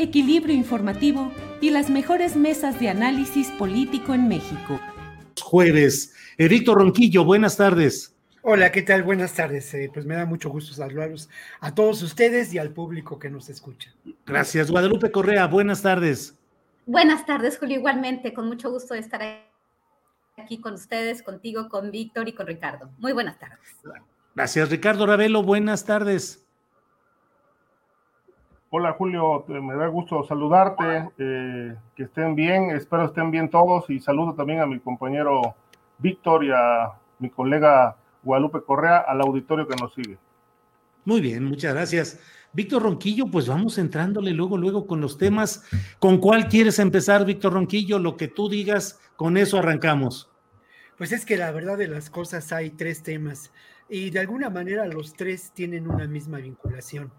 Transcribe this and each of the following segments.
equilibrio informativo y las mejores mesas de análisis político en México. Jueves. Víctor Ronquillo, buenas tardes. Hola, ¿qué tal? Buenas tardes. Eh, pues me da mucho gusto saludarlos a todos ustedes y al público que nos escucha. Gracias. Guadalupe Correa, buenas tardes. Buenas tardes, Julio. Igualmente, con mucho gusto de estar aquí con ustedes, contigo, con Víctor y con Ricardo. Muy buenas tardes. Gracias, Ricardo Ravelo. Buenas tardes. Hola Julio, me da gusto saludarte, eh, que estén bien, espero estén bien todos y saludo también a mi compañero Víctor y a mi colega Guadalupe Correa, al auditorio que nos sigue. Muy bien, muchas gracias. Víctor Ronquillo, pues vamos entrándole luego, luego con los temas. ¿Con cuál quieres empezar, Víctor Ronquillo? Lo que tú digas, con eso arrancamos. Pues es que la verdad de las cosas hay tres temas y de alguna manera los tres tienen una misma vinculación.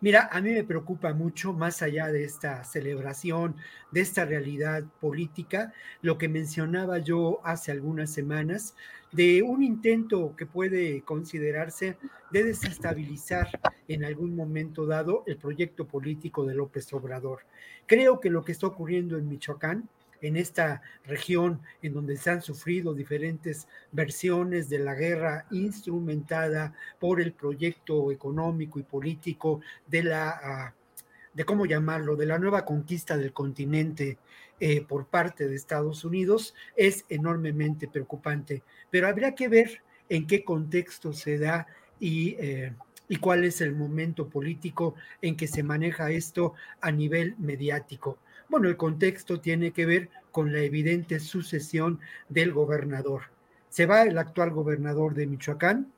Mira, a mí me preocupa mucho, más allá de esta celebración, de esta realidad política, lo que mencionaba yo hace algunas semanas, de un intento que puede considerarse de desestabilizar en algún momento dado el proyecto político de López Obrador. Creo que lo que está ocurriendo en Michoacán en esta región en donde se han sufrido diferentes versiones de la guerra instrumentada por el proyecto económico y político de la, ah, de cómo llamarlo, de la nueva conquista del continente eh, por parte de Estados Unidos, es enormemente preocupante. Pero habría que ver en qué contexto se da y... Eh, y cuál es el momento político en que se maneja esto a nivel mediático. Bueno, el contexto tiene que ver con la evidente sucesión del gobernador. Se va el actual gobernador de Michoacán,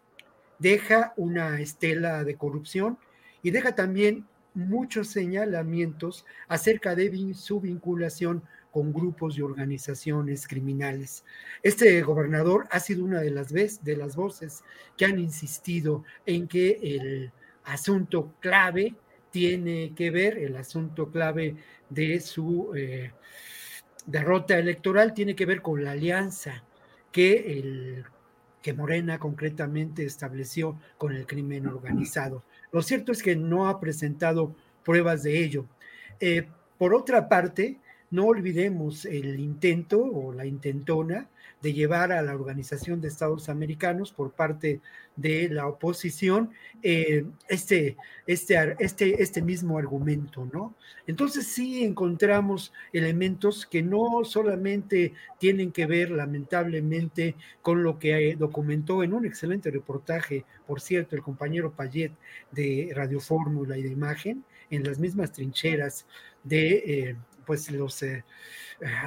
deja una estela de corrupción y deja también muchos señalamientos acerca de su vinculación con grupos y organizaciones criminales. Este gobernador ha sido una de las, de las voces que han insistido en que el asunto clave tiene que ver, el asunto clave de su eh, derrota electoral tiene que ver con la alianza que, el, que Morena concretamente estableció con el crimen organizado. Lo cierto es que no ha presentado pruebas de ello. Eh, por otra parte, no olvidemos el intento o la intentona de llevar a la Organización de Estados Americanos por parte de la oposición eh, este, este, este, este mismo argumento, ¿no? Entonces sí encontramos elementos que no solamente tienen que ver lamentablemente con lo que documentó en un excelente reportaje, por cierto, el compañero Payet de Radio Fórmula y de Imagen, en las mismas trincheras de... Eh, pues los eh,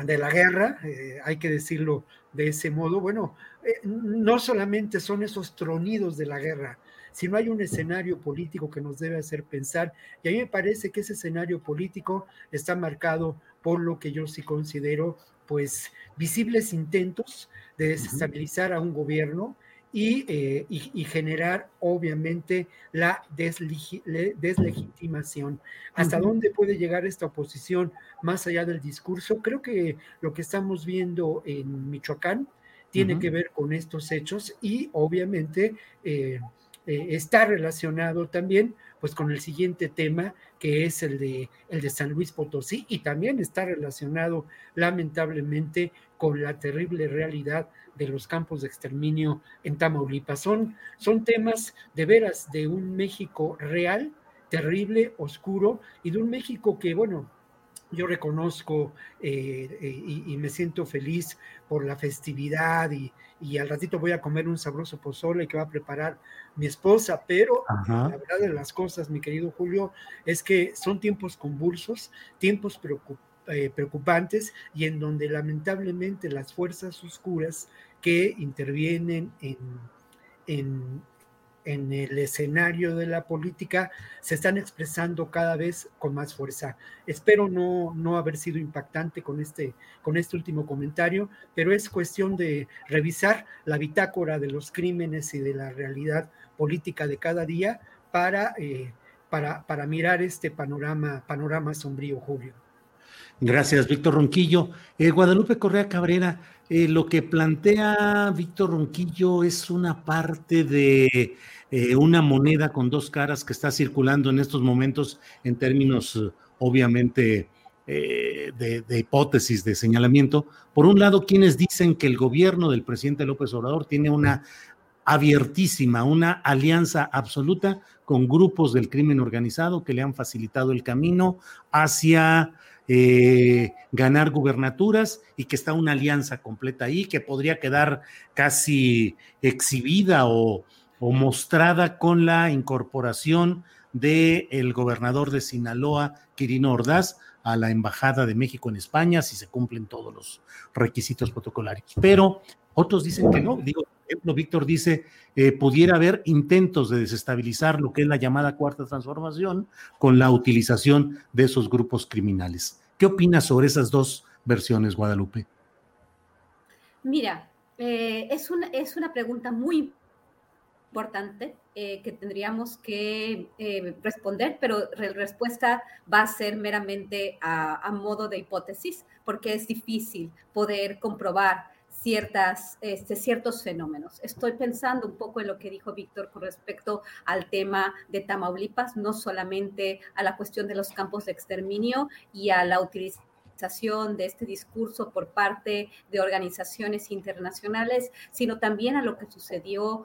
de la guerra, eh, hay que decirlo de ese modo, bueno, eh, no solamente son esos tronidos de la guerra, sino hay un escenario político que nos debe hacer pensar, y a mí me parece que ese escenario político está marcado por lo que yo sí considero, pues, visibles intentos de desestabilizar a un gobierno, eh, y, generar obviamente la deslegitimación. ¿Hasta dónde puede llegar esta oposición más allá del discurso? Creo que lo que estamos viendo en Michoacán tiene que ver con estos hechos y obviamente... Eh, eh, está relacionado también pues con el siguiente tema, que es el de, el de San Luis Potosí, y también está relacionado lamentablemente con la terrible realidad de los campos de exterminio en Tamaulipas. Son, son temas de veras de un México real, terrible, oscuro, y de un México que, bueno, yo reconozco eh, eh, y, me siento feliz por la festividad y, al ratito voy a comer un sabroso pozole que va a preparar mi esposa, pero la verdad de las cosas, mi querido Julio, es que son tiempos convulsos, tiempos eh, preocupantes y en donde lamentablemente las fuerzas oscuras que intervienen en, en, en el escenario de la política se están expresando cada vez con más fuerza. Espero no, no haber sido impactante con este, con este último comentario, pero es cuestión de revisar la bitácora de los crímenes y de la realidad política de cada día para, eh, para, para mirar este panorama, panorama sombrío, Julio. Gracias, Víctor Ronquillo. Eh, Guadalupe Correa Cabrera, eh, lo que plantea Víctor Ronquillo es una parte de eh, una moneda con dos caras que está circulando en estos momentos en términos, obviamente, de, de, hipótesis, de señalamiento. Por un lado, quienes dicen que el gobierno del presidente López Obrador tiene una abiertísima, una alianza absoluta con grupos del crimen organizado que le han facilitado el camino hacia eh, ganar gubernaturas y que está una alianza completa ahí, que podría quedar casi exhibida o, mostrada con la incorporación del el gobernador de Sinaloa, Quirino Ordaz, a la Embajada de México en España, si se cumplen todos los requisitos protocolarios. Pero otros dicen que no. Digo, ejemplo, Víctor dice, eh, pudiera haber intentos de desestabilizar lo que es la llamada cuarta transformación con la utilización de esos grupos criminales. ¿Qué opinas sobre esas dos versiones, Guadalupe? Mira, eh, es, una, es una pregunta muy importante eh, que tendríamos que responder, pero la respuesta va a ser meramente a, modo de hipótesis, porque es difícil poder comprobar ciertas, este, ciertos fenómenos. Estoy pensando un poco en lo que dijo Víctor con respecto al tema de Tamaulipas, no solamente a la cuestión de los campos de exterminio y a la utilización de este discurso por parte de organizaciones internacionales, sino también a lo que sucedió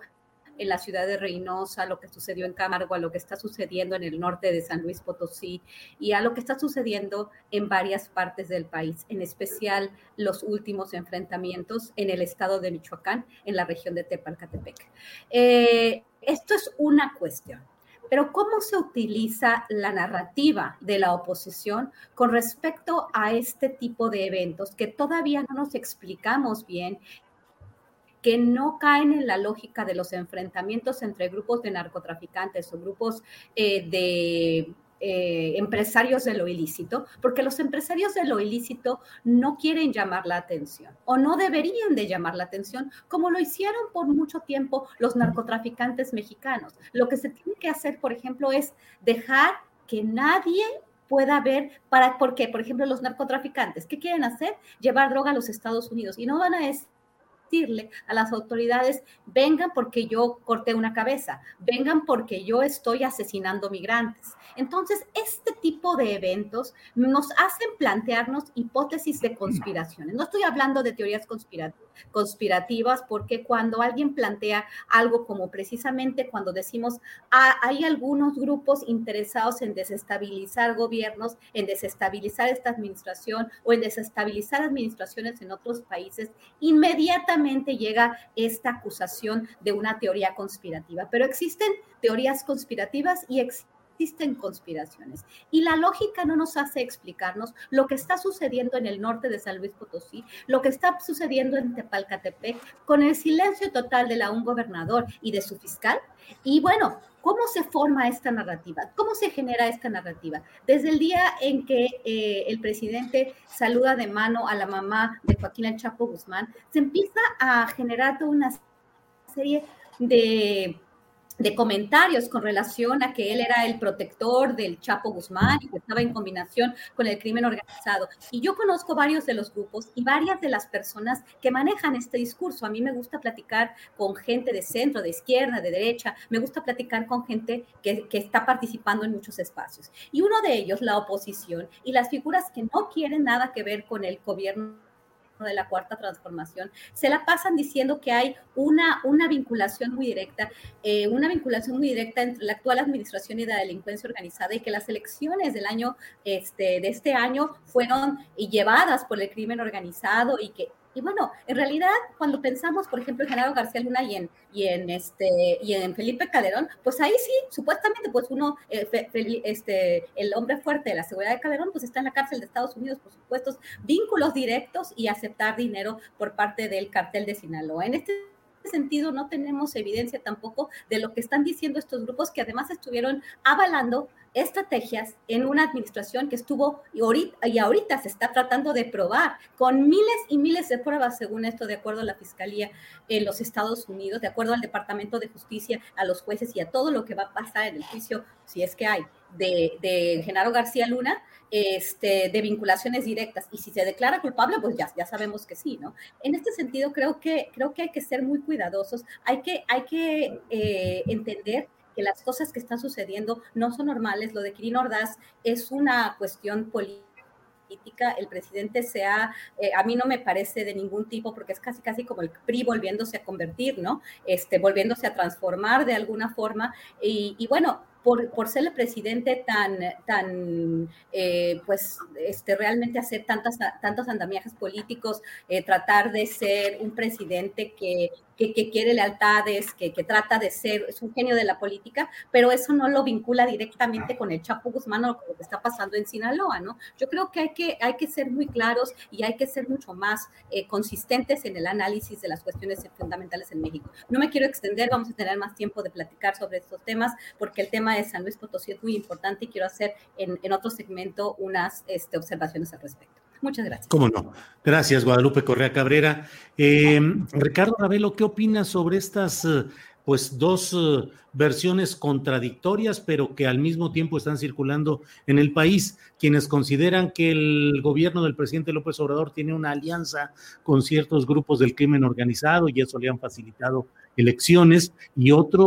en la ciudad de Reynosa, lo que sucedió en Camargo, a lo que está sucediendo en el norte de San Luis Potosí y a lo que está sucediendo en varias partes del país, en especial los últimos enfrentamientos en el estado de Michoacán, en la región de Tepalcatepec. Eh, esto es una cuestión. Pero ¿cómo se utiliza la narrativa de la oposición con respecto a este tipo de eventos que todavía no nos explicamos bien que no caen en la lógica de los enfrentamientos entre grupos de narcotraficantes o grupos eh, de eh, empresarios de lo ilícito, porque los empresarios de lo ilícito no quieren llamar la atención o no deberían de llamar la atención como lo hicieron por mucho tiempo los narcotraficantes mexicanos. Lo que se tiene que hacer, por ejemplo, es dejar que nadie pueda ver para, porque, por ejemplo, los narcotraficantes, ¿qué quieren hacer? Llevar droga a los Estados Unidos y no van a decir decirle a las autoridades, vengan porque yo corté una cabeza, vengan porque yo estoy asesinando migrantes. Entonces, este tipo de eventos nos hacen plantearnos hipótesis de conspiraciones. No estoy hablando de teorías conspirativas porque cuando alguien plantea algo como precisamente cuando decimos, ah, hay algunos grupos interesados en desestabilizar gobiernos, en desestabilizar esta administración o en desestabilizar administraciones en otros países, inmediatamente llega esta acusación de una teoría conspirativa, pero existen teorías conspirativas y existen conspiraciones. Y la lógica no nos hace explicarnos lo que está sucediendo en el norte de San Luis Potosí, lo que está sucediendo en Tepalcatepec, con el silencio total de la un gobernador y de su fiscal. Y bueno, ¿Cómo se forma esta narrativa? ¿Cómo se genera esta narrativa? Desde el día en que eh, el presidente saluda de mano a la mamá de Joaquín El Chapo Guzmán, se empieza a generar toda una serie de de comentarios con relación a que él era el protector del Chapo Guzmán y que estaba en combinación con el crimen organizado. Y yo conozco varios de los grupos y varias de las personas que manejan este discurso. A mí me gusta platicar con gente de centro, de izquierda, de derecha, me gusta platicar con gente que, que está participando en muchos espacios. Y uno de ellos, la oposición y las figuras que no quieren nada que ver con el gobierno de la cuarta transformación, se la pasan diciendo que hay una, una vinculación muy directa, eh, una vinculación muy directa entre la actual administración y la delincuencia organizada y que las elecciones del año, este, de este año fueron llevadas por el crimen organizado y que y bueno, en realidad, cuando pensamos, por ejemplo, en Genaro García Luna y en, y en, este, y en Felipe Calderón, pues ahí sí, supuestamente, pues uno, eh, este, el hombre fuerte de la seguridad de Calderón, pues está en la cárcel de Estados Unidos por supuestos vínculos directos y aceptar dinero por parte del cartel de Sinaloa. En este sentido no tenemos evidencia tampoco de lo que están diciendo estos grupos que además estuvieron avalando estrategias en una administración que estuvo y ahorita, y ahorita se está tratando de probar con miles y miles de pruebas, según esto, de acuerdo a la Fiscalía en los Estados Unidos, de acuerdo al Departamento de Justicia, a los jueces y a todo lo que va a pasar en el juicio, si es que hay, de, Genaro García Luna, este, de vinculaciones directas. Y si se declara culpable, pues ya, ya sabemos que sí, ¿no? En este sentido, creo que, creo que hay que ser muy cuidadosos, hay que, hay que eh, entender que las cosas que están sucediendo no son normales. Lo de Quirino Ordaz es una cuestión política el presidente sea, eh, a mí no me parece de ningún tipo, porque es casi, casi como el PRI volviéndose a convertir, ¿no? Este, volviéndose a transformar de alguna forma. Y bueno, por, ser el presidente tan, tan eh, pues, este, realmente hacer tantas, tantos andamiajes políticos, eh, tratar de ser un presidente que que, quiere lealtades, que, que, trata de ser, es un genio de la política, pero eso no lo vincula directamente con el Chapo Guzmán o con lo que está pasando en Sinaloa, ¿no? Yo creo que hay que, hay que ser muy claros y hay que ser mucho más eh, consistentes en el análisis de las cuestiones fundamentales en México. No me quiero extender, vamos a tener más tiempo de platicar sobre estos temas, porque el tema de San Luis Potosí es muy importante y quiero hacer en, en otro segmento unas este, observaciones al respecto. Muchas gracias. ¿Cómo no? Gracias, Guadalupe Correa Cabrera. Eh, Ricardo Ravelo, ¿qué opinas sobre estas eh, pues dos eh, versiones contradictorias, pero que al mismo tiempo están circulando en el país, quienes consideran que el gobierno del presidente López Obrador tiene una alianza con ciertos grupos del crimen organizado y eso le han facilitado elecciones, y otro,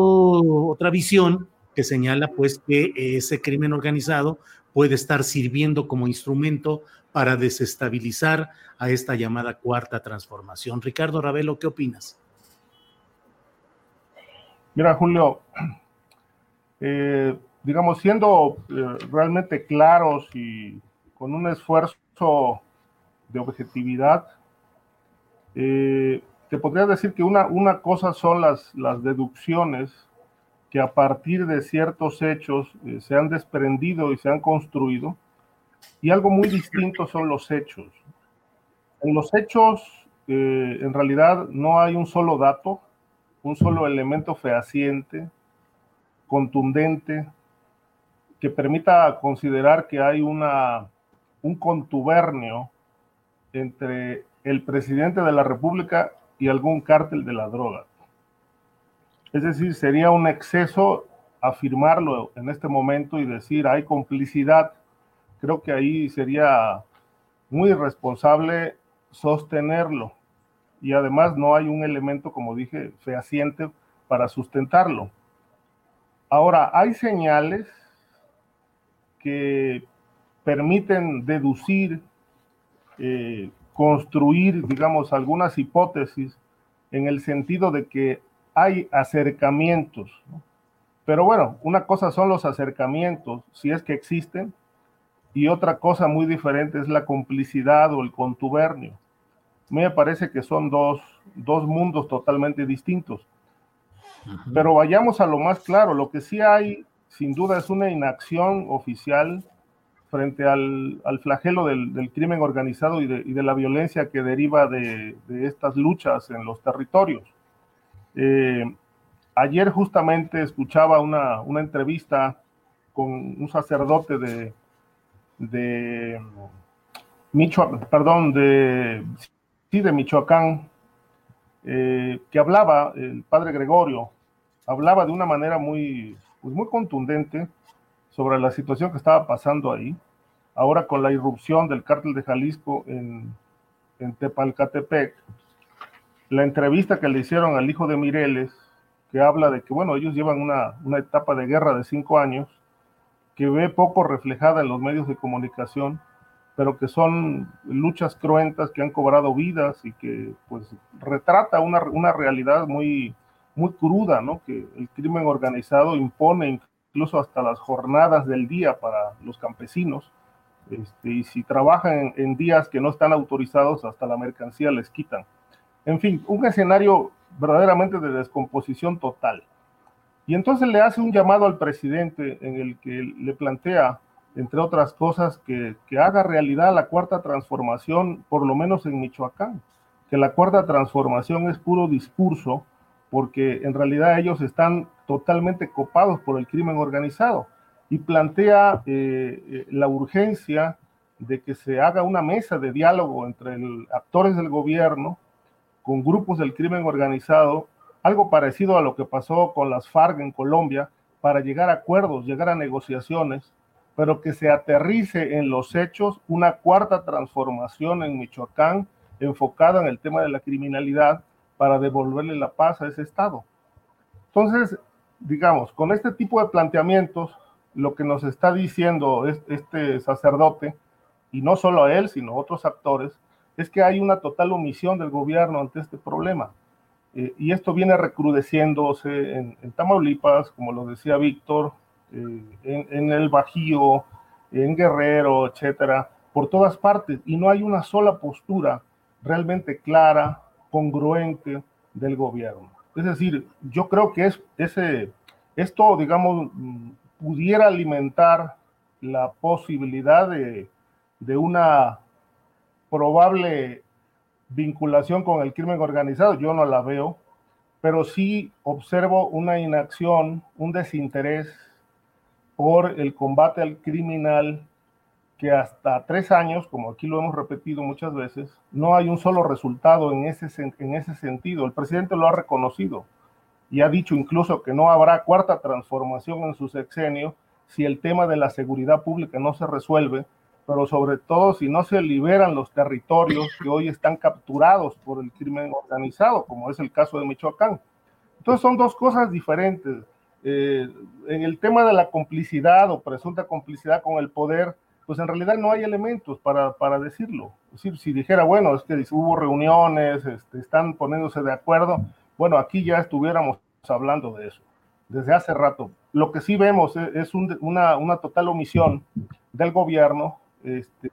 otra visión que señala pues que ese crimen organizado puede estar sirviendo como instrumento para desestabilizar a esta llamada cuarta transformación. Ricardo Ravelo, ¿qué opinas? Mira, Julio, eh, digamos, siendo eh, realmente claros y con un esfuerzo de objetividad, eh, te podría decir que una, una cosa son las, las deducciones que a partir de ciertos hechos se han desprendido y se han construido, y algo muy distinto son los hechos. En los hechos, eh, en realidad, no hay un solo dato, un solo elemento fehaciente, contundente, que permita considerar que hay una, un contubernio entre el presidente de la República y algún cártel de la droga. Es decir, sería un exceso afirmarlo en este momento y decir hay complicidad creo que ahí sería muy irresponsable sostenerlo. Y además no hay un elemento, como dije, fehaciente para sustentarlo. Ahora, hay señales que permiten deducir, eh, construir, digamos, algunas hipótesis en el sentido de que hay acercamientos. Pero bueno, una cosa son los acercamientos, si es que existen, y otra cosa muy diferente es la complicidad o el contubernio. me parece que son dos, dos mundos totalmente distintos. Pero vayamos a lo más claro, lo que sí hay sin duda es una inacción oficial frente al, al flagelo del, del, crimen organizado y de, y de, la violencia que deriva de, de estas luchas en los territorios. Eh, ayer justamente escuchaba una, una entrevista con un sacerdote de, de Michoacán, perdón, de, sí, de Michoacán, eh, que hablaba el padre Gregorio, hablaba de una manera muy, pues muy contundente sobre la situación que estaba pasando ahí. Ahora con la irrupción del cártel de Jalisco en, en Tepalcatepec, la entrevista que le hicieron al hijo de Mireles, que habla de que, bueno, ellos llevan una, una etapa de guerra de cinco años, que ve poco reflejada en los medios de comunicación, pero que son luchas cruentas que han cobrado vidas y que pues retrata una, una realidad muy, muy cruda, ¿no? Que el crimen organizado impone incluso hasta las jornadas del día para los campesinos, este, y si trabajan en, días que no están autorizados, hasta la mercancía les quitan. En fin, un escenario verdaderamente de descomposición total. Y entonces le hace un llamado al presidente en el que le plantea, entre otras cosas, que, que haga realidad la cuarta transformación, por lo menos en Michoacán, que la cuarta transformación es puro discurso, porque en realidad ellos están totalmente copados por el crimen organizado. Y plantea eh, eh, la urgencia de que se haga una mesa de diálogo entre actores del gobierno con grupos del crimen organizado, algo parecido a lo que pasó con las FARC en Colombia, para llegar a acuerdos, llegar a negociaciones, pero que se aterrice en los hechos una cuarta transformación en Michoacán enfocada en el tema de la criminalidad para devolverle la paz a ese Estado. Entonces, digamos, con este tipo de planteamientos, lo que nos está diciendo este sacerdote, y no solo a él, sino otros actores, es que hay una total omisión del gobierno ante este problema. Eh, y esto viene recrudeciéndose en, Tamaulipas, como lo decía Víctor, eh, en, en, el Bajío, en Guerrero, etcétera, por todas partes. Y no hay una sola postura realmente clara, congruente del gobierno. Es decir, yo creo que es, ese, esto, digamos, pudiera alimentar la posibilidad de, de una probable vinculación con el crimen organizado. Yo no la veo, pero sí observo una inacción, un desinterés por el combate al criminal que hasta tres años, como aquí lo hemos repetido muchas veces, no hay un solo resultado en ese, en ese sentido. El presidente lo ha reconocido y ha dicho incluso que no habrá cuarta transformación en su sexenio si el tema de la seguridad pública no se resuelve, pero sobre todo si no se liberan los territorios que hoy están capturados por el crimen organizado, como es el caso de Michoacán. Entonces son dos cosas diferentes. Eh, en el tema de la complicidad o presunta complicidad con el poder, pues en realidad no hay elementos para, para decirlo. si dijera, bueno, es que hubo reuniones, este, están poniéndose de acuerdo, bueno, aquí ya estuviéramos hablando de eso desde hace rato. Lo que sí vemos es, una, una, total omisión del gobierno, este,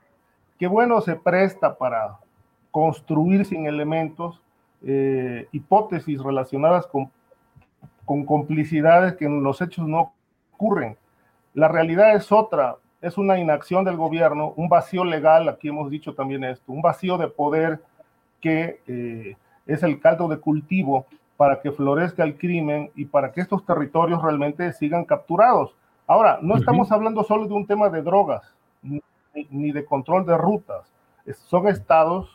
que bueno, se presta para construir sin elementos eh, hipótesis relacionadas con, con complicidades que en los hechos no ocurren. La realidad es otra es una inacción del gobierno, un vacío legal, aquí hemos dicho también esto, un vacío de poder que eh, es el caldo de cultivo para que florezca el crimen y para que estos territorios realmente sigan capturados. Ahora, no estamos hablando solo de un tema de drogas ni, de control de rutas. son estados,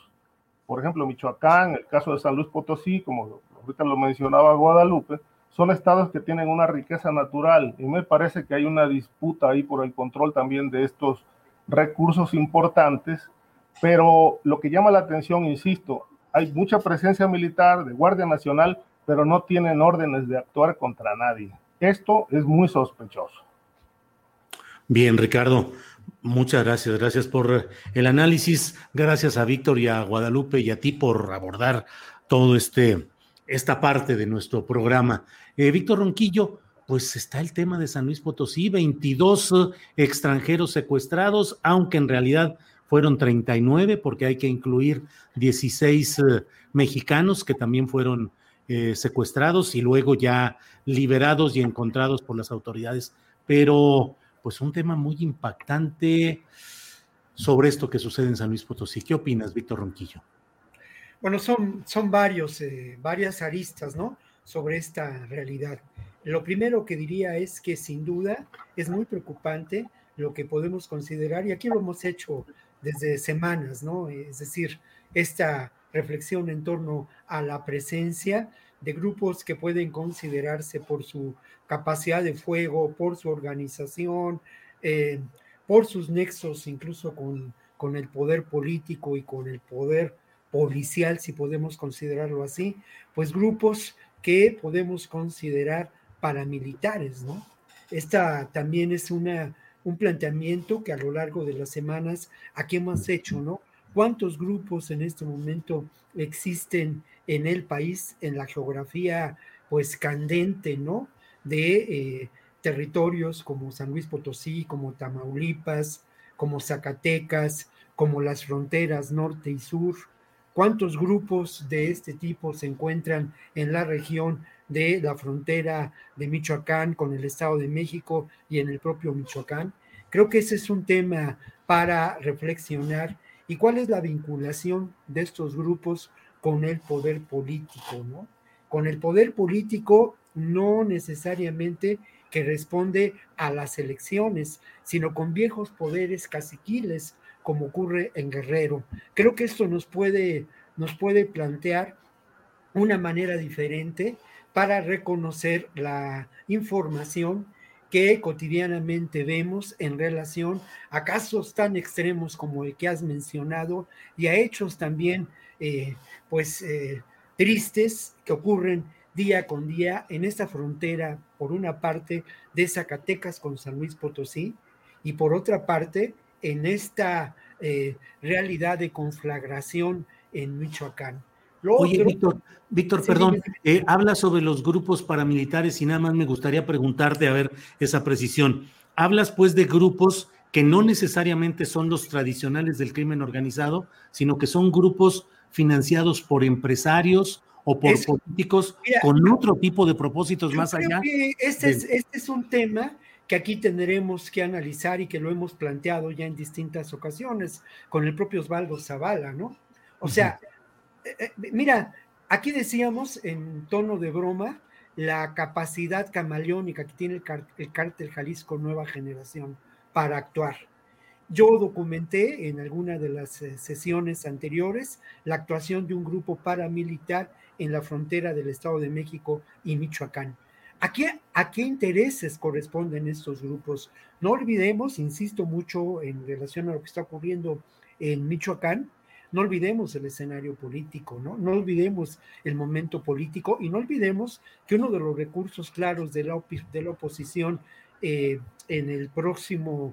por ejemplo, Michoacán, el caso de San Luis Potosí, como ahorita lo mencionaba Guadalupe, son estados que tienen una riqueza natural y me parece que hay una disputa ahí por el control también de estos recursos importantes, pero lo que llama la atención, insisto, hay mucha presencia militar de Guardia Nacional, pero no tienen órdenes de actuar contra nadie. Esto es muy sospechoso. Bien, Ricardo, muchas gracias. Gracias por el análisis. Gracias a Víctor y a Guadalupe y a ti por abordar todo este esta parte de nuestro programa. Eh, Víctor Ronquillo, pues está el tema de San Luis Potosí, 22 eh, extranjeros secuestrados, aunque en realidad fueron 39 porque hay que incluir 16 eh, mexicanos que también fueron secuestrados y luego ya liberados y encontrados por las autoridades. Pero pues un tema muy impactante sobre esto que sucede en San Luis Potosí. ¿Qué opinas, Víctor Ronquillo? Bueno, son, son varios, eh, varias aristas, ¿no? Sobre esta realidad. Lo primero que diría es que sin duda es muy preocupante lo que podemos considerar, y aquí lo hemos hecho desde semanas, ¿no? Es decir, esta reflexión en torno a la presencia de grupos que pueden considerarse por su capacidad de fuego, por su organización, eh, por sus nexos incluso con, con el poder político y con el poder policial, si podemos considerarlo así, pues grupos que podemos considerar paramilitares, ¿no? Esta también es una, un planteamiento que a lo largo de las semanas aquí hemos hecho, ¿no? ¿Cuántos grupos en este momento existen en el país, en la geografía, pues candente, ¿no? De eh, territorios como San Luis Potosí, como Tamaulipas, como Zacatecas, como las fronteras norte y sur. ¿Cuántos grupos de este tipo se encuentran en la región de la frontera de Michoacán con el Estado de México y en el propio Michoacán. Creo que ese es un tema para reflexionar y cuál es la vinculación de estos grupos con el poder político, ¿no? Con el poder político no necesariamente que responde a las elecciones, sino con viejos poderes caciquiles, como ocurre en Guerrero. Creo que esto nos puede, nos puede plantear una manera diferente para reconocer la información que cotidianamente vemos en relación a casos tan extremos como el que has mencionado y a hechos también eh, pues eh, tristes que ocurren día con día en esta frontera, por una parte de Zacatecas con San Luis Potosí y por otra parte en esta eh, realidad de conflagración en Michoacán. Oye, Víctor, Víctor, perdón, eh, habla sobre los grupos paramilitares y nada más me gustaría preguntarte, a ver, esa precisión. Hablas pues de grupos que no necesariamente son los tradicionales del crimen organizado, sino que son grupos financiados por empresarios o por políticos con otro tipo de propósitos más allá. este, es, este es un tema que aquí tendremos que analizar y que lo hemos planteado ya en distintas ocasiones con el propio Osvaldo Zavala, ¿no? O sea, eh, mira, aquí decíamos en tono de broma la capacidad camaleónica que tiene el, cártel Jalisco Nueva Generación para actuar. Yo documenté en alguna de las eh, sesiones anteriores la actuación de un grupo paramilitar en la frontera del Estado de México y Michoacán. ¿A qué, ¿A qué intereses corresponden estos grupos? No olvidemos, insisto mucho en relación a lo que está ocurriendo en Michoacán, no olvidemos el escenario político, ¿no? No olvidemos el momento político y no olvidemos que uno de los recursos claros de la, de la oposición eh, en el próximo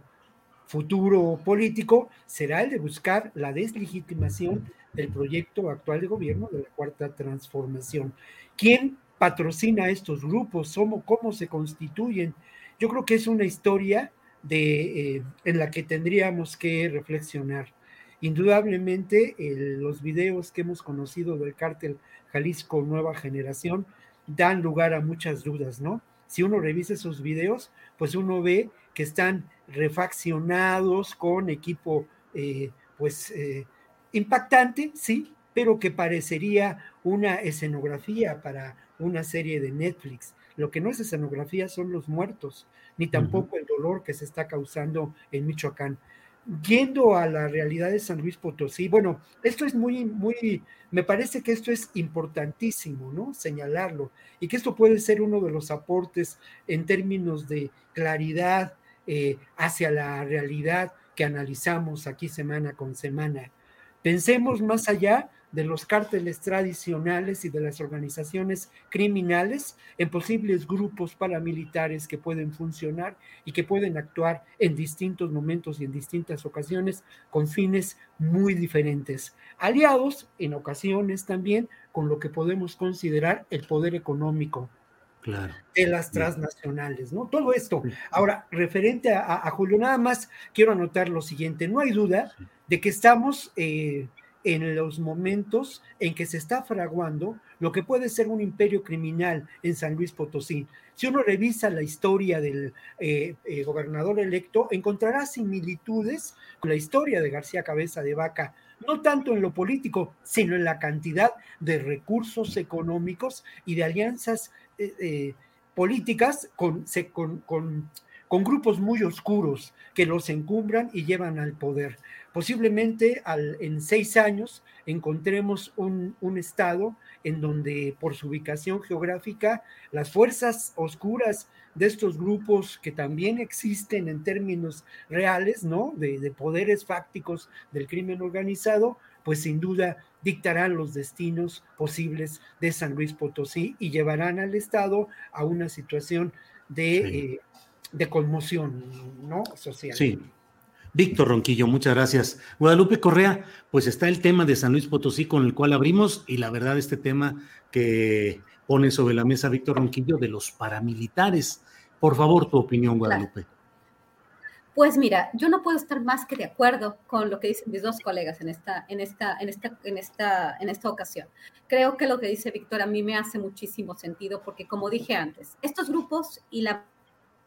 futuro político será el de buscar la deslegitimación del proyecto actual de gobierno de la cuarta transformación. ¿Quién patrocina estos grupos? ¿Cómo, se constituyen? Yo creo que es una historia de, eh, en la que tendríamos que reflexionar. Indudablemente, los videos que hemos conocido del cártel Jalisco Nueva Generación dan lugar a muchas dudas, ¿no? Si uno revisa esos videos, pues uno ve que están refaccionados con equipo, eh, pues, eh, impactante, sí, pero que parecería una escenografía para una serie de Netflix. Lo que no es escenografía son los muertos, ni tampoco el dolor que se está causando en Michoacán yendo a la realidad de San Luis Potosí, bueno, esto es muy, muy, me parece que esto es importantísimo, ¿no? Señalarlo y que esto puede ser uno de los aportes en términos de claridad eh, hacia la realidad que analizamos aquí semana con semana. Pensemos más allá de los cárteles tradicionales y de las organizaciones criminales en posibles grupos paramilitares que pueden funcionar y que pueden actuar en distintos momentos y en distintas ocasiones con fines muy diferentes, aliados en ocasiones también con lo que podemos considerar el poder económico de las transnacionales, ¿no? Todo esto. Ahora, referente a, Julio, nada más quiero anotar lo siguiente, no hay duda de que estamos... Eh, en los momentos en que se está fraguando lo que puede ser un imperio criminal en San Luis Potosí. Si uno revisa la historia del eh, eh, gobernador electo, encontrará similitudes con la historia de García Cabeza de Vaca, no tanto en lo político, sino en la cantidad de recursos económicos y de alianzas eh, políticas con, con, con grupos muy oscuros que los encumbran y llevan al poder. Posiblemente en seis años encontremos un, un estado en donde por su ubicación geográfica las fuerzas oscuras de estos grupos que también existen en términos reales, ¿no? De, poderes fácticos del crimen organizado, pues sin duda dictarán los destinos posibles de San Luis Potosí y llevarán al Estado a una situación de, eh, de conmoción ¿no? social. Sí. Víctor Ronquillo, muchas gracias. Guadalupe Correa, pues está el tema de San Luis Potosí con el cual abrimos y la verdad este tema que pone sobre la mesa Víctor Ronquillo de los paramilitares. Por favor, tu opinión, Guadalupe. Pues mira, yo no puedo estar más que de acuerdo con lo que dicen mis dos colegas en esta, en esta, en esta, en esta, en esta ocasión. Creo que lo que dice Víctor a mí me hace muchísimo sentido porque, como dije antes, estos grupos y la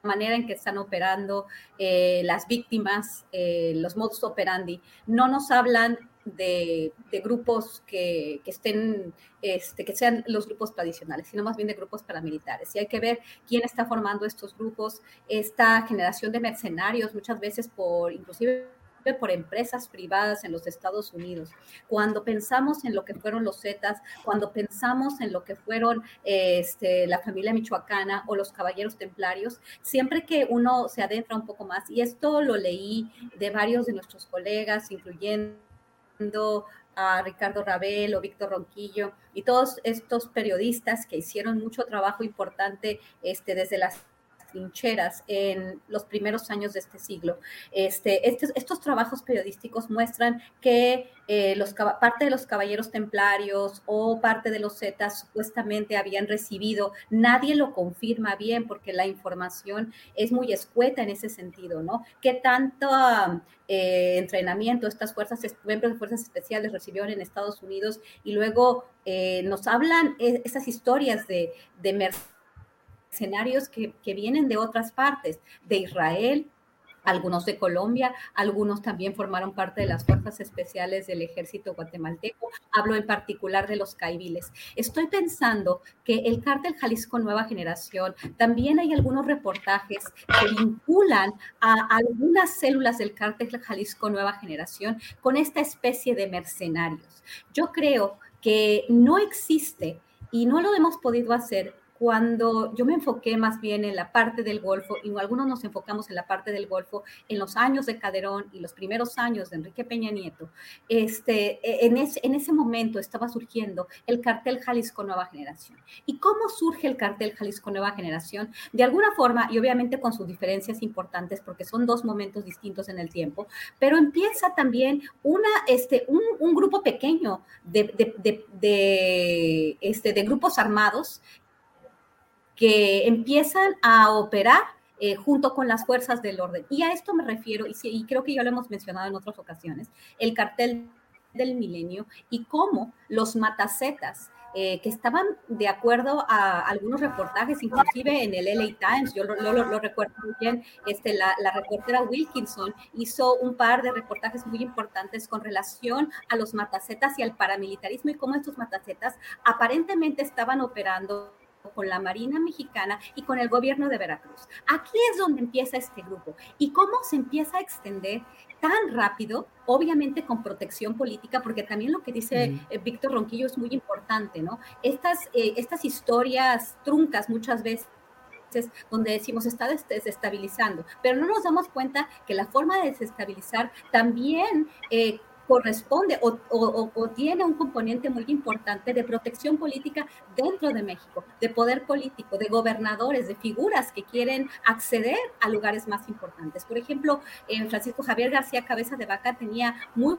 manera en que están operando eh, las víctimas, eh, los modus operandi, no nos hablan de, grupos que, estén, este, que sean los grupos tradicionales, sino más bien de grupos paramilitares. Y hay que ver quién está formando estos grupos, esta generación de mercenarios, muchas veces por inclusive por empresas privadas en los Estados Unidos. Cuando pensamos en lo que fueron los Zetas, cuando pensamos en lo que fueron este, la familia michoacana o los caballeros templarios, siempre que uno se adentra un poco más, y esto lo leí de varios de nuestros colegas, incluyendo a Ricardo Rabel o Víctor Ronquillo y todos estos periodistas que hicieron mucho trabajo importante este, desde las trincheras en los primeros años de este siglo. Este, estos, estos trabajos periodísticos muestran que eh, los, parte de los caballeros templarios o parte de los zetas supuestamente habían recibido, nadie lo confirma bien porque la información es muy escueta en ese sentido, ¿no? ¿Qué tanto eh, entrenamiento estas fuerzas, miembros de fuerzas especiales recibieron en Estados Unidos y luego eh, nos hablan esas historias de, de escenarios que, vienen de otras partes, de Israel, algunos de Colombia, algunos también formaron parte de las fuerzas especiales del ejército guatemalteco. Hablo en particular de los caibiles. Estoy pensando que el cártel Jalisco Nueva Generación, también hay algunos reportajes que vinculan a algunas células del cártel Jalisco Nueva Generación con esta especie de mercenarios. Yo creo que no existe y no lo hemos podido hacer cuando yo me enfoqué más bien en la parte del Golfo, y algunos nos enfocamos en la parte del Golfo, en los años de Caderón y los primeros años de Enrique Peña Nieto, este, e, en, ese, en ese momento estaba surgiendo el cartel Jalisco Nueva Generación. ¿Y cómo surge el cartel Jalisco Nueva Generación? De alguna forma, y obviamente con sus diferencias importantes, porque son dos momentos distintos en el tiempo, pero empieza también una, este, un, un grupo pequeño de, de, de, de, este, de grupos armados que empiezan a operar eh, junto con las fuerzas del orden. Y a esto me refiero, y, creo que ya lo hemos mencionado en otras ocasiones, el cartel del milenio y cómo los matacetas eh, que estaban de acuerdo a algunos reportajes, inclusive en el LA Times, yo lo, recuerdo muy bien, este, la, reportera Wilkinson hizo un par de reportajes muy importantes con relación a los matacetas y al paramilitarismo y cómo estos matacetas aparentemente estaban operando con la Marina Mexicana y con el gobierno de Veracruz. Aquí es donde empieza este grupo y cómo se empieza a extender tan rápido, obviamente con protección política, porque también lo que dice eh, Víctor Ronquillo es muy importante, ¿no? Estas, eh, estas historias truncas muchas veces donde decimos está desestabilizando, pero no nos damos cuenta que la forma de desestabilizar también eh, corresponde o, tiene un componente muy importante de protección política dentro de México, de poder político, de gobernadores, de figuras que quieren acceder a lugares más importantes. Por ejemplo, en Francisco Javier García Cabeza de Vaca tenía muy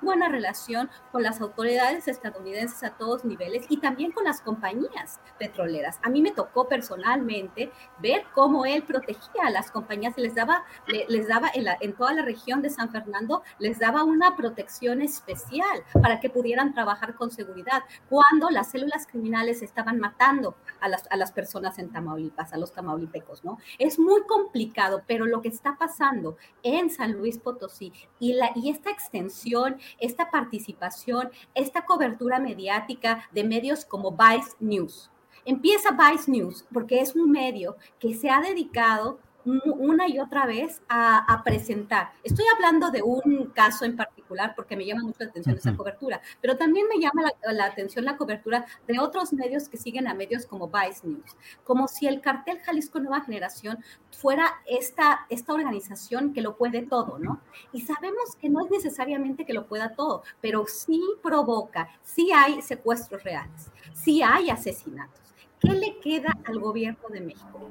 buena relación con las autoridades estadounidenses a todos niveles y también con las compañías petroleras. A mí me tocó personalmente ver cómo él protegía a las compañías, les daba, les daba en, la, en toda la región de San Fernando, les daba una protección especial para que pudieran trabajar con seguridad cuando las células criminales estaban matando a las, a las personas en Tamaulipas, a los tamaulipecos, ¿no? Es muy complicado, pero lo que está pasando en San Luis Potosí y, la, y esta extensión esta participación, esta cobertura mediática de medios como Vice News. Empieza Vice News porque es un medio que se ha dedicado una y otra vez a, presentar. Estoy hablando de un caso en particular porque me llama mucho la atención esa cobertura, pero también me llama la, atención la cobertura de otros medios que siguen a medios como Vice News, como si el cartel Jalisco Nueva Generación fuera esta, esta organización que lo puede todo, ¿no? Y sabemos que no es necesariamente que lo pueda todo, pero sí provoca, sí hay secuestros reales, sí hay asesinatos. ¿Qué le queda al gobierno de México?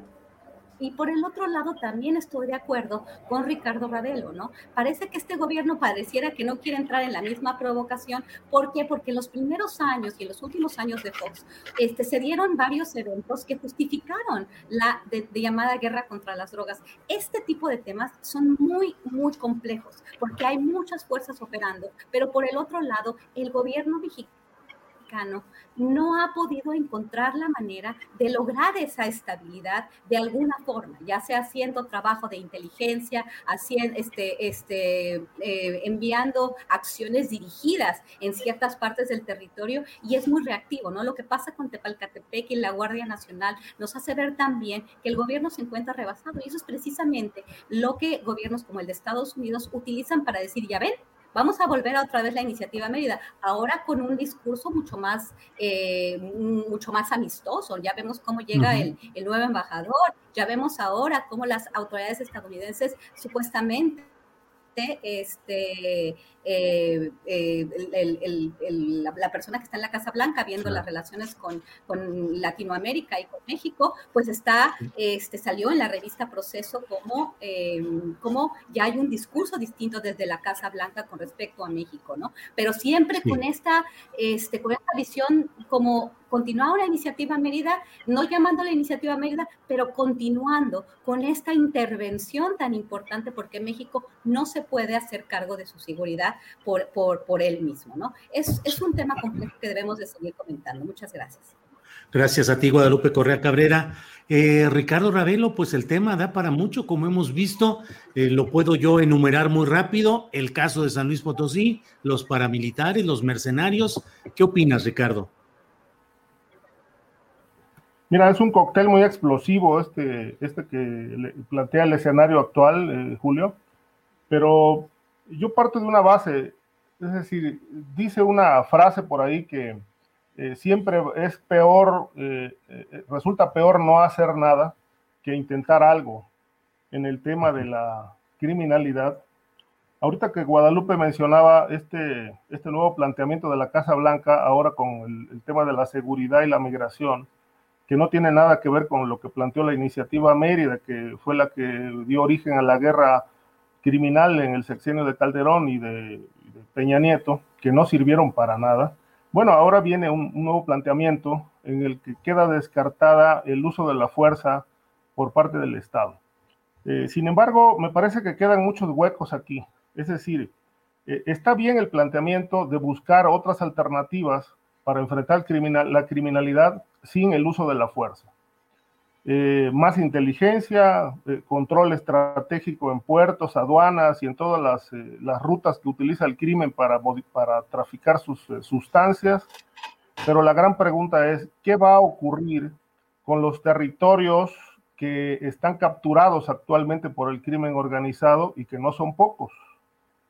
Y por el otro lado, también estoy de acuerdo con Ricardo Ravelo, ¿no? Parece que este gobierno pareciera que no quiere entrar en la misma provocación. ¿Por qué? Porque en los primeros años y en los últimos años de Fox este, se dieron varios eventos que justificaron la de, llamada guerra contra las drogas. Este tipo de temas son muy, muy complejos porque hay muchas fuerzas operando, pero por el otro lado, el gobierno mexicano no ha podido encontrar la manera de lograr esa estabilidad de alguna forma, ya sea haciendo trabajo de inteligencia, haciendo, este, este, eh, enviando acciones dirigidas en ciertas partes del territorio y es muy reactivo, ¿no? Lo que pasa con Tepalcatepec y la Guardia Nacional nos hace ver también que el gobierno se encuentra rebasado y eso es precisamente lo que gobiernos como el de Estados Unidos utilizan para decir, ya ven, Vamos a volver a otra vez la iniciativa Mérida, ahora con un discurso mucho más, eh, mucho más amistoso. Ya vemos cómo llega el, el nuevo embajador, ya vemos ahora cómo las autoridades estadounidenses supuestamente este, eh, eh, la, persona que está en la Casa Blanca viendo las relaciones con, Latinoamérica y con México, pues está, este, salió en la revista Proceso como, em, como ya hay un discurso distinto desde la Casa Blanca con respecto a México, ¿no? Pero siempre con, esta, este, con esta visión como continuar una iniciativa Mérida, no llamando la iniciativa Mérida, pero continuando con esta intervención tan importante porque México no se puede hacer cargo de su seguridad por, por, por él mismo, ¿no? Es, es un tema complejo que debemos de seguir comentando. Muchas gracias. Gracias a ti, Guadalupe Correa Cabrera. Eh, Ricardo Ravelo, pues el tema da para mucho, como hemos visto, eh, lo puedo yo enumerar muy rápido, el caso de San Luis Potosí, los paramilitares, los mercenarios. ¿Qué opinas, Ricardo? Mira, es un cóctel muy explosivo este, este que plantea el escenario actual, eh, Julio, pero yo parto de una base, es decir, dice una frase por ahí que eh, siempre es peor, eh, resulta peor no hacer nada que intentar algo en el tema de la criminalidad. Ahorita que Guadalupe mencionaba este, este nuevo planteamiento de la Casa Blanca, ahora con el tema de la seguridad y la migración, que no tiene nada que ver con lo que planteó la iniciativa Mérida, que fue la que dio origen a la guerra criminal en el sexenio de Calderón y de, Peña Nieto, que no sirvieron para nada. Bueno, ahora viene un, nuevo planteamiento en el que queda descartada el uso de la fuerza por parte del Estado. Eh, sin embargo, me parece que quedan muchos huecos aquí. Es decir, eh, está bien el planteamiento de buscar otras alternativas para enfrentar la criminalidad sin el uso de la fuerza. Eh, más inteligencia, eh, control estratégico en puertos, aduanas y en todas las, eh, las rutas que utiliza el crimen para, para traficar sus sustancias. Pero la gran pregunta es, ¿qué va a ocurrir con los territorios que están capturados actualmente por el crimen organizado y que no son pocos?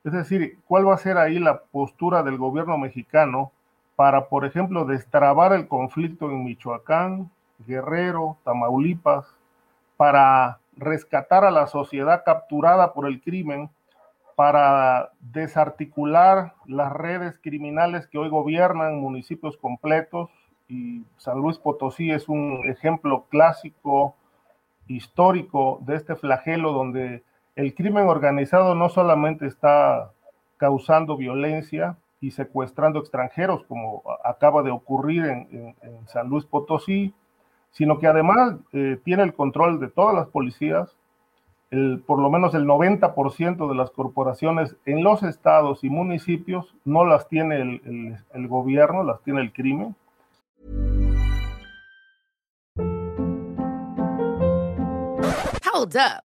Es decir, ¿cuál va a ser ahí la postura del gobierno mexicano para, por ejemplo, destrabar el conflicto en Michoacán, Guerrero, Tamaulipas, para rescatar a la sociedad capturada por el crimen, para desarticular las redes criminales que hoy gobiernan municipios completos. Y San Luis Potosí es un ejemplo clásico, histórico de este flagelo donde el crimen organizado no solamente está causando violencia, y secuestrando extranjeros, como acaba de ocurrir en, San Luis Potosí, sino que además eh, tiene el control de todas las policías, el, por lo menos el 90% de las corporaciones en los estados y municipios no las tiene el, el gobierno, las tiene el crimen. Hold up.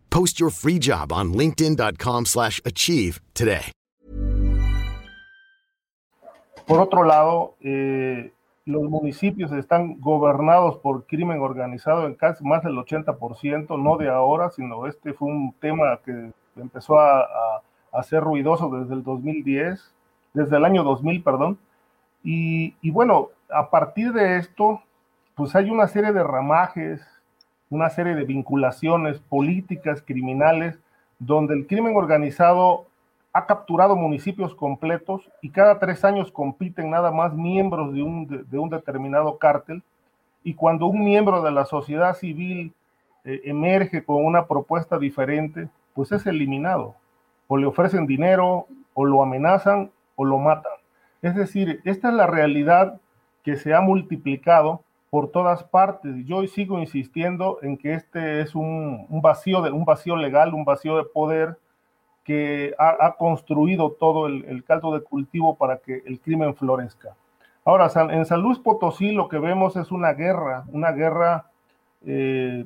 Post your free job on linkedin.com/achieve slash achieve today. Por otro lado, eh, los municipios están gobernados por crimen organizado en casi más del 80%, no de ahora, sino este fue un tema que empezó a, a, a ser ruidoso desde el 2010, desde el año 2000, perdón. Y, y bueno, a partir de esto, pues hay una serie de ramajes, una serie de vinculaciones políticas, criminales, donde el crimen organizado ha capturado municipios completos y cada tres años compiten nada más miembros de un, de, un determinado cártel. Y cuando un miembro de la sociedad civil eh, emerge con una propuesta diferente, pues es eliminado. O le ofrecen dinero, o lo amenazan, o lo matan. Es decir, esta es la realidad que se ha multiplicado por todas partes. Yo sigo insistiendo en que este es un, vacío, de, un vacío legal, un vacío de poder que ha, construido todo el, el, caldo de cultivo para que el crimen florezca. Ahora, en San Luis Potosí lo que vemos es una guerra, una guerra, eh,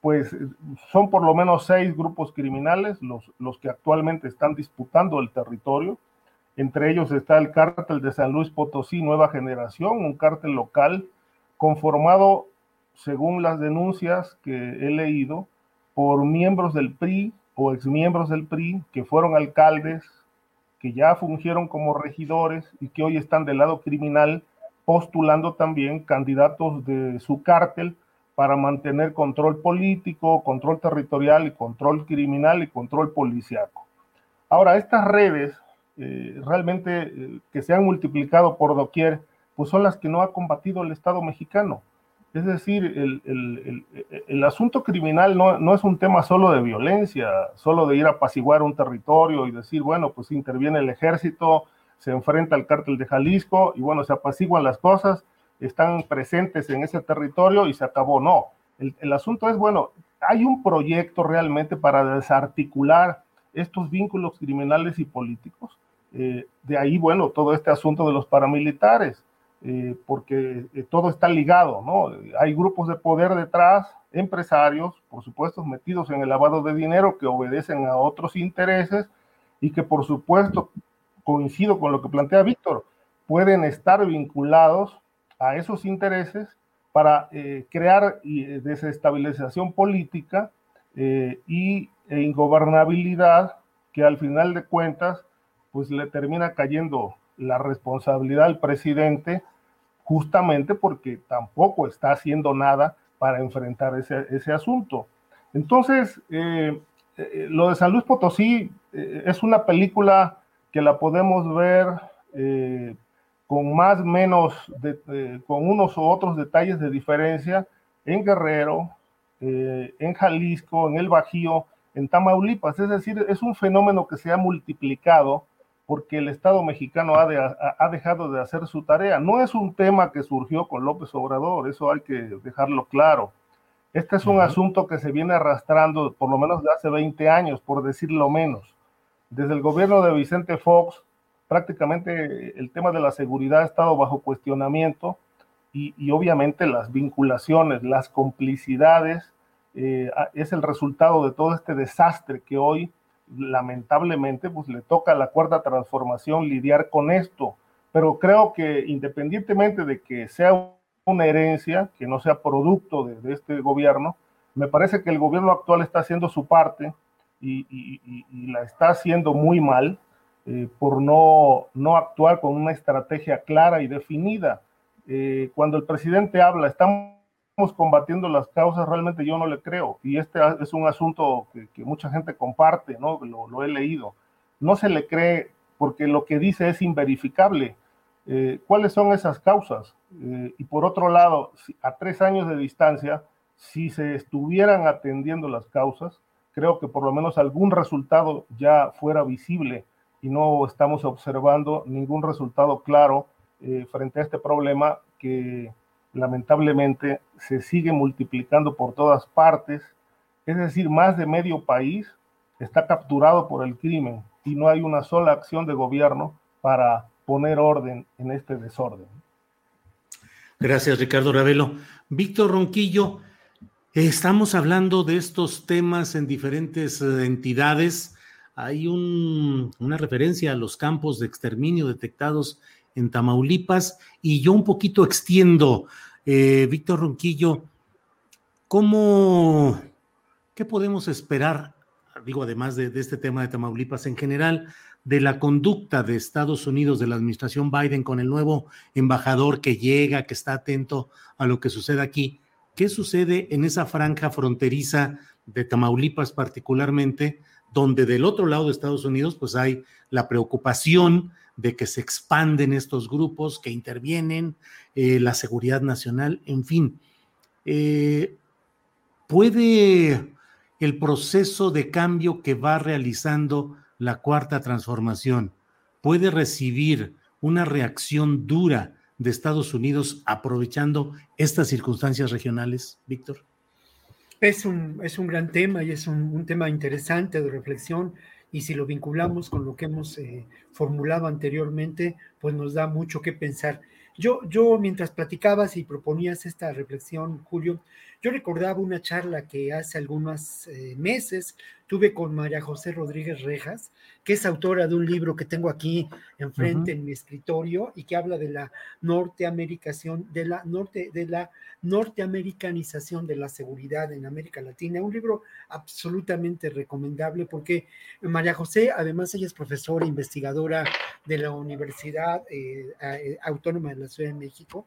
pues son por lo menos seis grupos criminales los, los que actualmente están disputando el territorio. Entre ellos está el cártel de San Luis Potosí Nueva Generación, un cártel local conformado, según las denuncias que he leído, por miembros del PRI o exmiembros del PRI que fueron alcaldes, que ya fungieron como regidores y que hoy están del lado criminal postulando también candidatos de su cártel para mantener control político, control territorial y control criminal y control policiaco. Ahora, estas redes eh, realmente eh, que se han multiplicado por doquier, pues son las que no ha combatido el Estado mexicano. Es decir, el, el, el, asunto criminal no, no, es un tema solo de violencia, solo de ir a apaciguar un territorio y decir, bueno, pues interviene el ejército, se enfrenta al cártel de Jalisco y bueno, se apaciguan las cosas, están presentes en ese territorio y se acabó. No, el, asunto es, bueno, hay un proyecto realmente para desarticular estos vínculos criminales y políticos. Eh, de ahí, bueno, todo este asunto de los paramilitares. Eh, porque eh, todo está ligado, ¿no? Hay grupos de poder detrás, empresarios, por supuesto, metidos en el lavado de dinero que obedecen a otros intereses y que, por supuesto, coincido con lo que plantea Víctor, pueden estar vinculados a esos intereses para eh, crear eh, desestabilización política eh, y e ingobernabilidad que al final de cuentas pues le termina cayendo la responsabilidad al presidente justamente porque tampoco está haciendo nada para enfrentar ese, ese asunto. Entonces, eh, eh, lo de San Luis Potosí eh, es una película que la podemos ver con más o menos, con unos u otros detalles de diferencia en Guerrero, en Jalisco, en el Bajío, en Tamaulipas. Es decir, es un fenómeno que se ha multiplicado porque el Estado mexicano ha, de, ha, ha, dejado de hacer su tarea. No es un tema que surgió con López Obrador, eso hay que dejarlo claro. Este es un uh -huh. asunto que se viene arrastrando por lo menos de hace 20 años, por decirlo menos. Desde el gobierno de Vicente Fox, prácticamente el tema de la seguridad ha estado bajo cuestionamiento y, y obviamente las vinculaciones, las complicidades, eh, es el resultado de todo este desastre que hoy lamentablemente pues le toca a la cuarta transformación lidiar con esto, pero creo que independientemente de que sea una herencia, que no sea producto de, este gobierno, me parece que el gobierno actual está haciendo su parte y la está haciendo muy mal. eh, por no, no actuar con una estrategia clara y definida. Eh, cuando el presidente habla, estamos combatiendo las causas, realmente yo no le creo. Y este es un asunto que, mucha gente comparte, ¿no? Lo, lo, he leído. No se le cree porque lo que dice es inverificable. Eh, ¿Cuáles son esas causas? Eh, y por otro lado, a tres años de distancia, si se estuvieran atendiendo las causas, creo que por lo menos algún resultado ya fuera visible y no estamos observando ningún resultado claro eh, frente a este problema que lamentablemente se sigue multiplicando por todas partes, es decir, más de medio país está capturado por el crimen y no hay una sola acción de gobierno para poner orden en este desorden. Gracias, Ricardo Ravelo. Víctor Ronquillo, estamos hablando de estos temas en diferentes eh, entidades. Hay una referencia a los campos de exterminio detectados en Tamaulipas y yo un poquito extiendo, eh, Víctor Ronquillo, ¿cómo, qué podemos esperar, digo, además de, este tema de Tamaulipas en general, de la conducta de Estados Unidos, de la administración Biden con el nuevo embajador que llega, que está atento a lo que sucede aquí? ¿Qué sucede en esa franja fronteriza de Tamaulipas particularmente, donde del otro lado de Estados Unidos pues hay la preocupación de que se expanden estos grupos, que intervienen, eh, la seguridad nacional, en fin. Eh, ¿Puede el proceso de cambio que va realizando la cuarta transformación, puede recibir una reacción dura de Estados Unidos aprovechando estas circunstancias regionales, Víctor? Es un, es un gran tema y es un tema interesante de reflexión y si lo vinculamos con lo que hemos eh, formulado anteriormente, pues nos da mucho que pensar. Yo, yo, mientras platicabas y proponías esta reflexión, Julio, yo recordaba una charla que hace algunos eh, meses tuve con María José Rodríguez Rejas, que es autora de un libro que tengo aquí enfrente en mi escritorio y que habla de la norteamericación, de la norte, de la norteamericanización de la seguridad en América Latina. Un libro absolutamente recomendable porque María José, además ella es profesora, investigadora de la Universidad eh, eh, Autónoma de la Ciudad de México,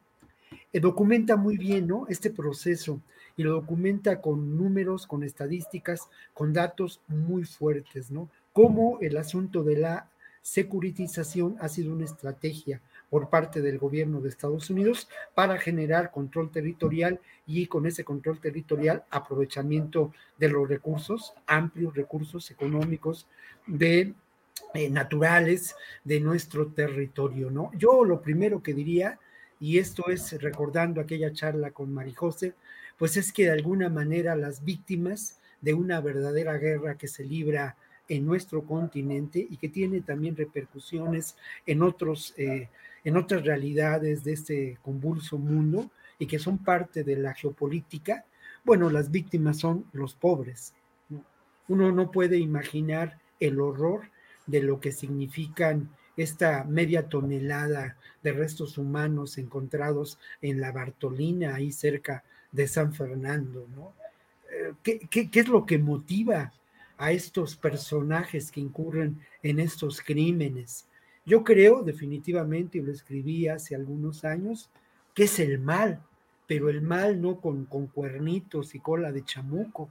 documenta muy bien ¿no? este proceso y lo documenta con números, con estadísticas, con datos muy fuertes, ¿no? Cómo el asunto de la securitización ha sido una estrategia por parte del gobierno de Estados Unidos para generar control territorial y con ese control territorial aprovechamiento de los recursos, amplios recursos económicos de eh, naturales de nuestro territorio, ¿no? Yo lo primero que diría, y esto es recordando aquella charla con Marijose, pues es que de alguna manera las víctimas de una verdadera guerra que se libra en nuestro continente y que tiene también repercusiones en, otros, eh, en otras realidades de este convulso mundo y que son parte de la geopolítica, bueno, las víctimas son los pobres. Uno no puede imaginar el horror de lo que significan esta media tonelada de restos humanos encontrados en la Bartolina, ahí cerca de San Fernando, ¿no? Eh, ¿Qué, es lo que motiva a estos personajes que incurren en estos crímenes? Yo creo definitivamente, y lo escribí hace algunos años, que es el mal, pero el mal no con, con cuernitos y cola de chamuco,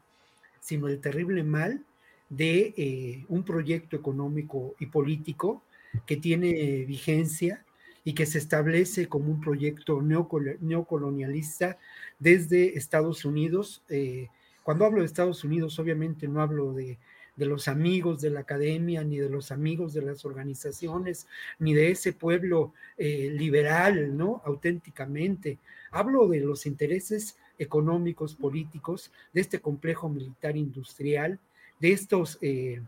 sino el terrible mal de eh, un proyecto económico y político que tiene vigencia y que se establece como un proyecto neocolonialista desde Estados Unidos. Eh, cuando hablo de Estados Unidos, obviamente no hablo de, los amigos de la academia, ni de los amigos de las organizaciones, ni de ese pueblo eh, liberal, ¿no? Auténticamente. Hablo de los intereses económicos, políticos, de este complejo militar industrial, de estos, eh,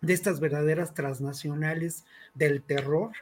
de estas verdaderas transnacionales del terror,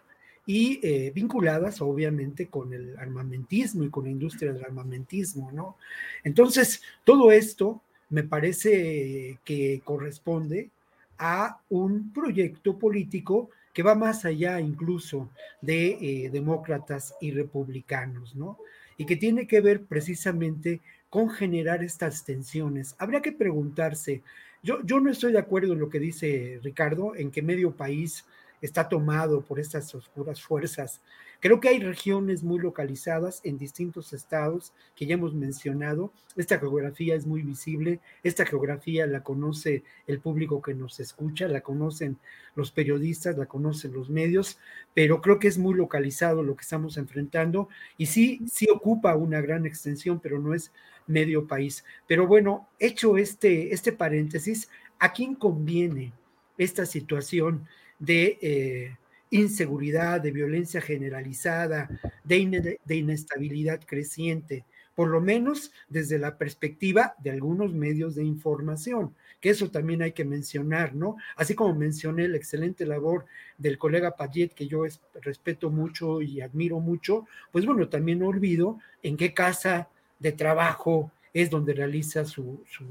y eh, vinculadas obviamente con el armamentismo y con la industria del armamentismo, ¿no? Entonces, todo esto me parece que corresponde a un proyecto político que va más allá incluso de eh, demócratas y republicanos, ¿no? Y que tiene que ver precisamente con generar estas tensiones. Habría que preguntarse, yo, yo no estoy de acuerdo en lo que dice Ricardo, en que medio país está tomado por estas oscuras fuerzas. Creo que hay regiones muy localizadas en distintos estados que ya hemos mencionado. Esta geografía es muy visible, esta geografía la conoce el público que nos escucha, la conocen los periodistas, la conocen los medios, pero creo que es muy localizado lo que estamos enfrentando y sí, sí ocupa una gran extensión, pero no es medio país. Pero bueno, hecho este, este paréntesis, ¿a quién conviene esta situación de eh, inseguridad, de violencia generalizada, de, de inestabilidad creciente? por lo menos desde la perspectiva de algunos medios de información, que eso también hay que mencionar, ¿no? Así como mencioné la excelente labor del colega Payet, que yo respeto mucho y admiro mucho, pues bueno, también olvido en qué casa de trabajo es donde realiza su, su,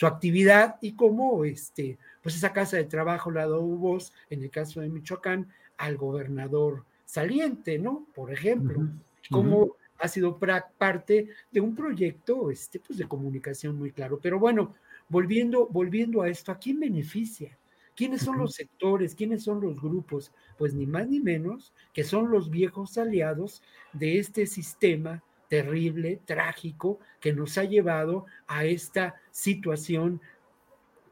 actividad y cómo este, pues esa casa de trabajo la voz, en el caso de Michoacán, al gobernador saliente, ¿no? Por ejemplo, cómo ha sido parte de un proyecto este, pues, de comunicación muy claro. Pero bueno, volviendo, volviendo a esto, ¿a quién beneficia? ¿Quiénes son los sectores? ¿Quiénes son los grupos? Pues ni más ni menos que son los viejos aliados de este sistema terrible, trágico, que nos ha llevado a esta situación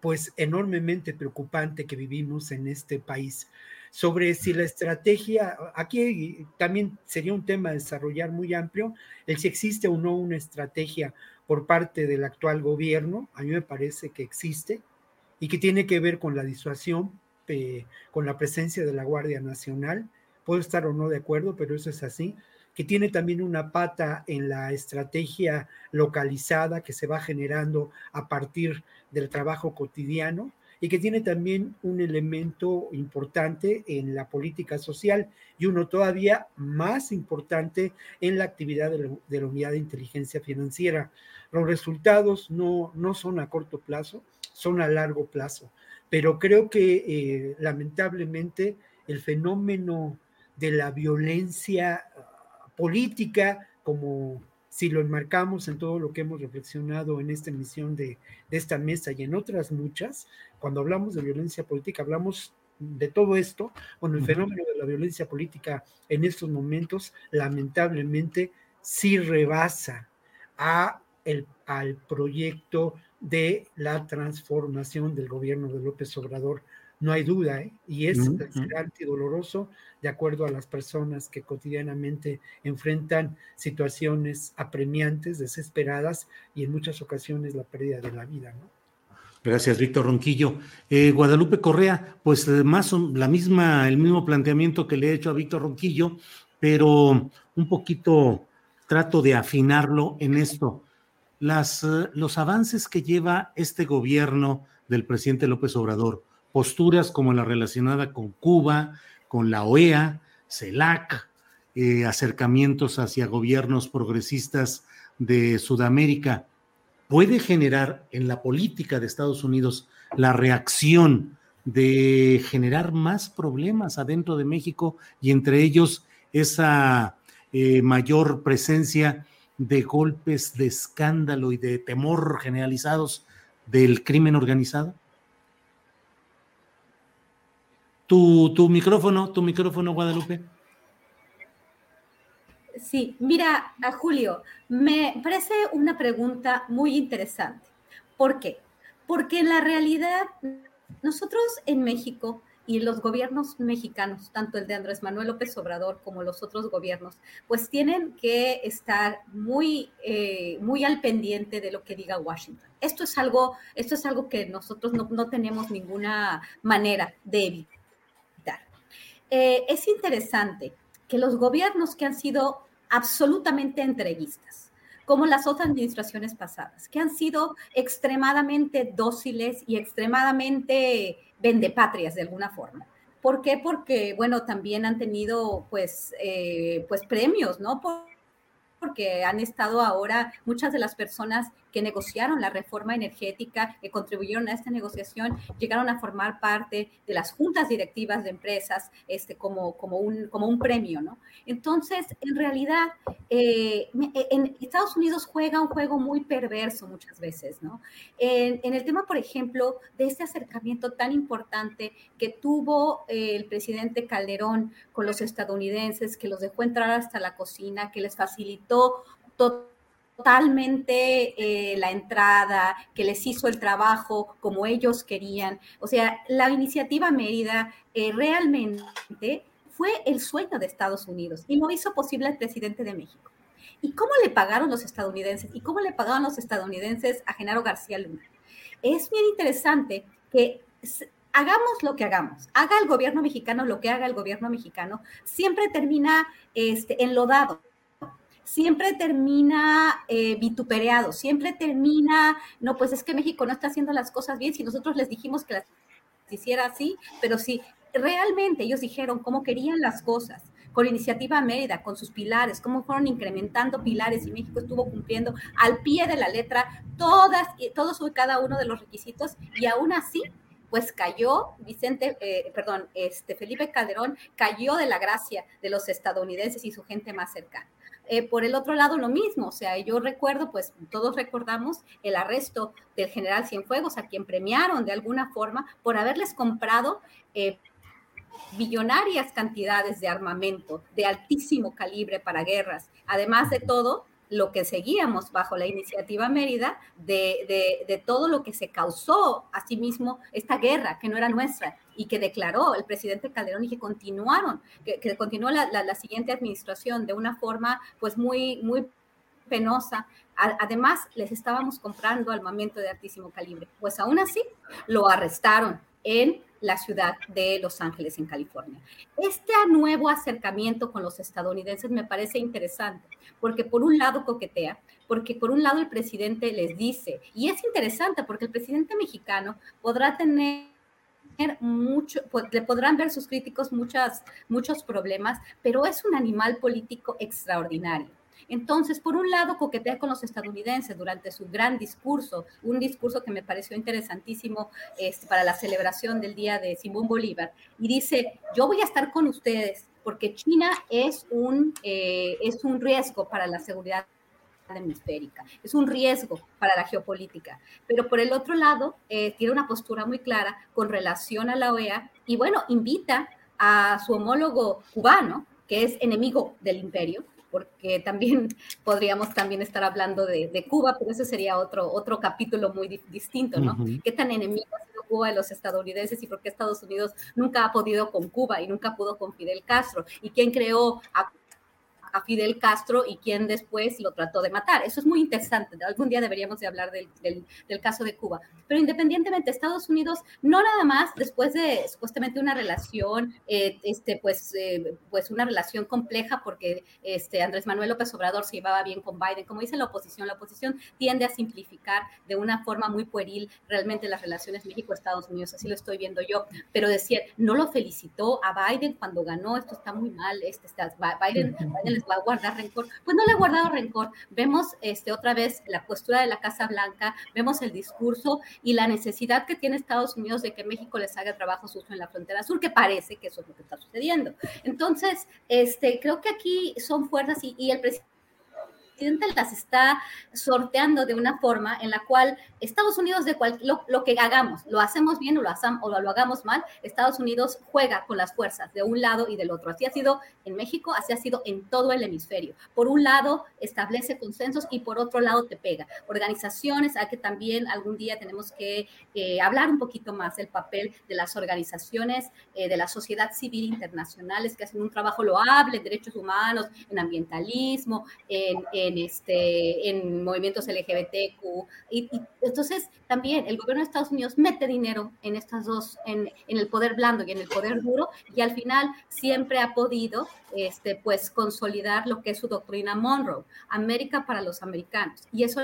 pues enormemente preocupante que vivimos en este país. Sobre si la estrategia, aquí también sería un tema a desarrollar muy amplio, el si existe o no una estrategia por parte del actual gobierno, a mí me parece que existe y que tiene que ver con la disuasión, eh, con la presencia de la Guardia Nacional. Puedo estar o no de acuerdo, pero eso es así que tiene también una pata en la estrategia localizada que se va generando a partir del trabajo cotidiano y que tiene también un elemento importante en la política social y uno todavía más importante en la actividad de la, unidad de inteligencia financiera. Los resultados no, no son a corto plazo, son a largo plazo, pero creo que eh, lamentablemente el fenómeno de la violencia política, como si lo enmarcamos en todo lo que hemos reflexionado en esta emisión de, esta mesa y en otras muchas, cuando hablamos de violencia política, hablamos de todo esto, bueno, el fenómeno de la violencia política en estos momentos, lamentablemente, sí rebasa a el, al proyecto de la transformación del gobierno de López Obrador no hay duda, ¿eh? y es uh doloroso de acuerdo a las personas que cotidianamente enfrentan situaciones apremiantes, desesperadas y en muchas ocasiones la pérdida de la vida, ¿no? Gracias, Víctor Ronquillo. Eh, Guadalupe Correa, pues eh, más la misma, el mismo planteamiento que le he hecho a Víctor Ronquillo, pero un poquito trato de afinarlo en esto. Las, los avances que lleva este gobierno del presidente López Obrador, posturas como la relacionada con Cuba, con la OEA, CELAC, eh, acercamientos hacia gobiernos progresistas de Sudamérica, puede generar en la política de Estados Unidos la reacción de generar más problemas adentro de México y entre ellos esa eh, mayor presencia de golpes de escándalo y de temor generalizados del crimen organizado? Tu, micrófono, tu micrófono, Guadalupe. Sí, mira, a Julio, me parece una pregunta muy interesante. ¿Por qué? Porque en la realidad, nosotros en México y los gobiernos mexicanos, tanto el de Andrés Manuel López Obrador como los otros gobiernos, pues tienen que estar muy, eh, muy al pendiente de lo que diga Washington. Esto es algo, esto es algo que nosotros no, no tenemos ninguna manera de evitar eh, es interesante que los gobiernos que han sido absolutamente entreguistas, como las otras administraciones pasadas, que han sido extremadamente dóciles y extremadamente vendepatrias de alguna forma. ¿Por qué? Porque, bueno, también han tenido, pues, eh, pues premios, ¿no? Por, porque han estado ahora muchas de las personas que negociaron la reforma energética, que contribuyeron a esta negociación, llegaron a formar parte de las juntas directivas de empresas este, como, como, un, como un premio, ¿no? Entonces, en realidad, eh, en Estados Unidos juega un juego muy perverso muchas veces, ¿no? En, en el tema, por ejemplo, de este acercamiento tan importante que tuvo eh, el presidente Calderón con los estadounidenses, que los dejó entrar hasta la cocina, que les facilitó todo totalmente eh, la entrada, que les hizo el trabajo como ellos querían. O sea, la iniciativa Mérida eh, realmente fue el sueño de Estados Unidos y lo hizo posible el presidente de México. ¿Y cómo le pagaron los estadounidenses? ¿Y cómo le pagaron los estadounidenses a Genaro García Luna? Es bien interesante que hagamos lo que hagamos, haga el gobierno mexicano lo que haga el gobierno mexicano, siempre termina este, enlodado siempre termina eh, vituperado, siempre termina, no, pues es que México no está haciendo las cosas bien, si nosotros les dijimos que las hiciera así, pero si realmente ellos dijeron cómo querían las cosas, con iniciativa Mérida, con sus pilares, cómo fueron incrementando pilares y México estuvo cumpliendo al pie de la letra todas, todos y cada uno de los requisitos y aún así pues cayó Vicente, eh, perdón, este Felipe Calderón cayó de la gracia de los estadounidenses y su gente más cercana. Eh, por el otro lado, lo mismo, o sea, yo recuerdo, pues todos recordamos el arresto del general Cienfuegos, a quien premiaron de alguna forma por haberles comprado eh, billonarias cantidades de armamento de altísimo calibre para guerras. Además de todo, lo que seguíamos bajo la iniciativa Mérida de, todo lo que se causó a sí esta guerra que no era nuestra y que declaró el presidente Calderón y que continuaron, que, continuó la, siguiente administración de una forma pues muy, muy penosa. Además, les estábamos comprando armamento de altísimo calibre. Pues aún así, lo arrestaron en la ciudad de Los Ángeles, en California. Este nuevo acercamiento con los estadounidenses me parece interesante, porque por un lado coquetea, porque por un lado el presidente les dice, y es interesante porque el presidente mexicano podrá tener mucho, le podrán ver sus críticos muchas, muchos problemas, pero es un animal político extraordinario. Entonces, por un lado, coquetea con los estadounidenses durante su gran discurso, un discurso que me pareció interesantísimo este, para la celebración del Día de Simón Bolívar, y dice, yo voy a estar con ustedes porque China es un, eh, es un riesgo para la seguridad hemisférica, es un riesgo para la geopolítica. Pero por el otro lado, eh, tiene una postura muy clara con relación a la OEA y bueno, invita a su homólogo cubano, que es enemigo del imperio, porque también podríamos también estar hablando de, Cuba, pero ese sería otro, otro capítulo muy distinto, ¿no? ¿Qué tan enemigo ha sido Cuba de los estadounidenses y por qué Estados Unidos nunca ha podido con Cuba y nunca pudo con Fidel Castro? ¿Y quién creó a a Fidel Castro y quién después lo trató de matar. Eso es muy interesante. Algún día deberíamos de hablar del, del, caso de Cuba. Pero independientemente, Estados Unidos, no nada más después de supuestamente una relación, eh, este, pues, eh, pues una relación compleja porque este, Andrés Manuel López Obrador se llevaba bien con Biden. Como dice la oposición, la oposición tiende a simplificar de una forma muy pueril realmente las relaciones México-Estados Unidos. Así lo estoy viendo yo. Pero decir, no lo felicitó a Biden cuando ganó, esto está muy mal, este, está, Biden, Biden va a guardar rencor. Pues no le ha guardado rencor. Vemos este, otra vez la postura de la Casa Blanca, vemos el discurso y la necesidad que tiene Estados Unidos de que México les haga trabajo sucio en la frontera sur, que parece que eso es lo que está sucediendo. Entonces, este, creo que aquí son fuerzas y el presidente presidente las está sorteando de una forma en la cual Estados Unidos, de cual, lo, que hagamos, lo hacemos bien o lo, o lo hagamos mal, Estados Unidos juega con las fuerzas de un lado y del otro. Así ha sido en México, así ha sido en todo el hemisferio. Por un lado, establece consensos y por otro lado, te pega. Organizaciones, hay que también algún día tenemos que eh, hablar un poquito más del papel de las organizaciones eh, de la sociedad civil internacionales que hacen un trabajo loable en derechos humanos, en ambientalismo, en en, este, en movimientos LGBTQ. Y, entonces también el gobierno de Estados Unidos mete dinero en estas dos, en, en, el poder blando y en el poder duro, y al final siempre ha podido este, pues, consolidar lo que es su doctrina Monroe, América para los americanos. Y eso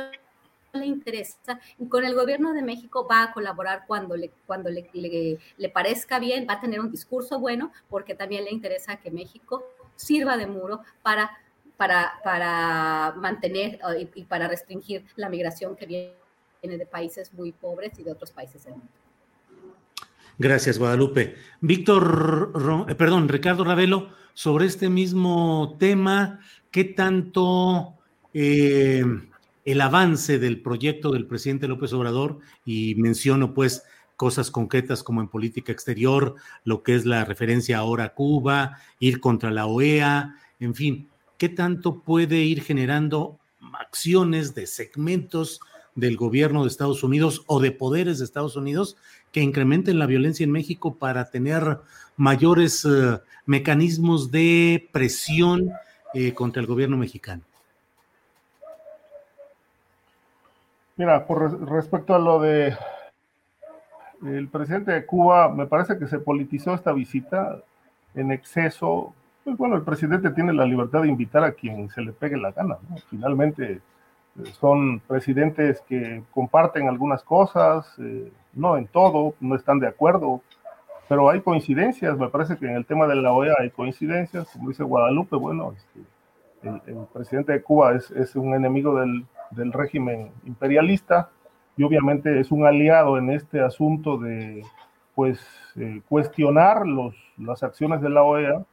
le interesa y con el gobierno de México va a colaborar cuando le, cuando le, le, le, parezca bien, va a tener un discurso bueno porque también le interesa que México sirva de muro para para, para mantener y, para restringir la migración que viene de países muy pobres y de otros países del mundo. Gracias, Guadalupe. Víctor, eh, perdón, Ricardo Ravelo, sobre este mismo tema, ¿qué tanto eh, el avance del proyecto del presidente López Obrador, y menciono pues cosas concretas como en política exterior, lo que es la referencia ahora a Cuba, ir contra la OEA, en fin, ¿qué tanto puede ir generando acciones de segmentos del gobierno de Estados Unidos o de poderes de Estados Unidos que incrementen la violencia en México para tener mayores eh, mecanismos de presión eh, contra el gobierno mexicano? Mira, por respecto a lo de el presidente de Cuba, me parece que se politizó esta visita en exceso. Pues bueno, el presidente tiene la libertad de invitar a quien se le pegue la gana. Finalmente eh, son presidentes que comparten algunas cosas, eh, no en todo, no están de acuerdo, pero hay coincidencias. Me parece que en el tema de la OEA hay coincidencias. Como dice Guadalupe, bueno, este, el, presidente de Cuba es, es un enemigo del, del régimen imperialista y obviamente es un aliado en este asunto de pues eh, cuestionar los, las acciones de la OEA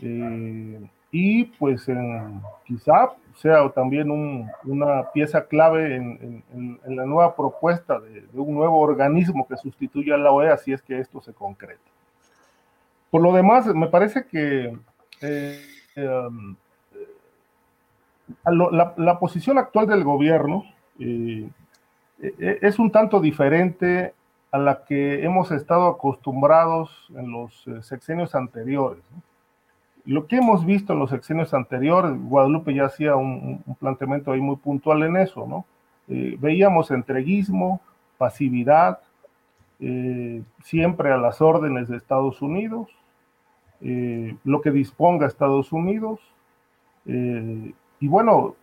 eh, y pues en, quizá sea también una pieza clave en, la nueva propuesta de, un nuevo organismo que sustituya a la OEA si es que esto se concreta. Por lo demás, me parece que eh, um, la, posición actual del gobierno e, e, es un tanto diferente a la que hemos estado acostumbrados en los eh, sexenios anteriores. Lo que hemos visto en los sexenios anteriores, Guadalupe ya hacía un, planteamiento ahí muy puntual en eso, ¿no? Eh, veíamos entreguismo, pasividad, eh, siempre a las órdenes de Estados Unidos, lo que disponga Estados Unidos, y bueno,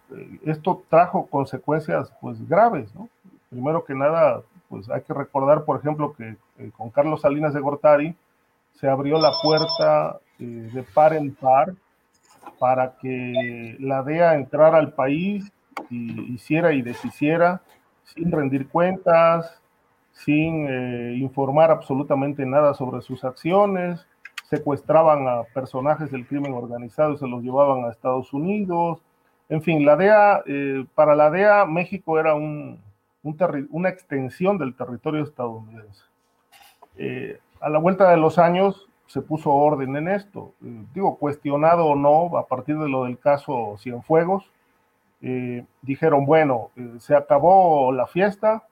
esto trajo consecuencias pues graves, ¿no? Primero que nada, pues hay que recordar, por ejemplo, que eh, con Carlos Salinas de Gortari se abrió la puerta eh, de par en par para que la DEA entrara al país y hiciera y deshiciera sin rendir cuentas, sin eh, informar absolutamente nada sobre sus acciones, secuestraban a personajes del crimen organizado se los llevaban a Estados Unidos. En fin, la DEA, para la DEA México era un, una extensión del territorio estadounidense. Eh, a la vuelta de los años se puso orden en esto. Eh, digo, cuestionado o no, a partir de lo del caso Cienfuegos, eh, dijeron, bueno, se acabó la fiesta,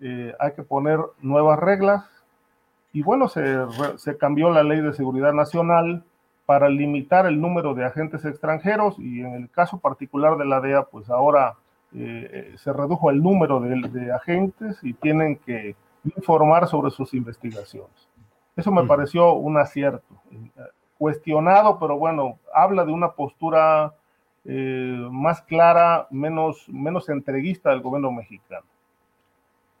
hay que poner nuevas reglas. Y bueno, se, se cambió la ley de seguridad nacional para limitar el número de agentes extranjeros y en el caso particular de la DEA, pues ahora eh, se redujo el número de, agentes y tienen que informar sobre sus investigaciones. Eso me pareció un acierto, cuestionado, pero bueno, habla de una postura eh, más clara, menos, menos entreguista del gobierno mexicano.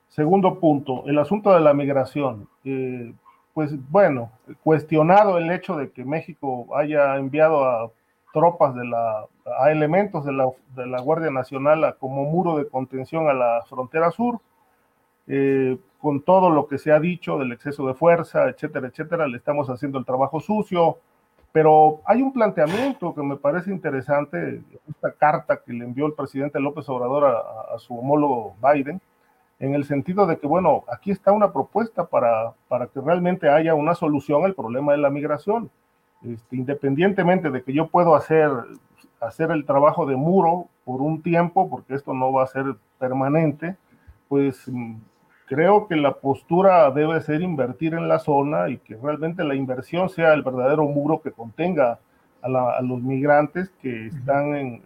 Segundo punto, el asunto de la migración. Eh, pues bueno, cuestionado el hecho de que México haya enviado a tropas de la, a elementos de la, de la Guardia Nacional como muro de contención a la frontera sur, eh, con todo lo que se ha dicho del exceso de fuerza, etcétera, etcétera, le estamos haciendo el trabajo sucio, pero hay un planteamiento que me parece interesante, esta carta que le envió el presidente López Obrador a, a su homólogo Biden, en el sentido de que, bueno, aquí está una propuesta para, para que realmente haya una solución al problema de la migración. Este, independientemente de que yo puedo hacer, hacer el trabajo de muro por un tiempo, porque esto no va a ser permanente, pues mm, creo que la postura debe ser invertir en la zona y que realmente la inversión sea el verdadero muro que contenga a, los migrantes que están en,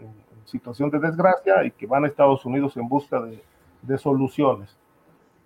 situación de desgracia y que van a Estados Unidos en busca de, soluciones.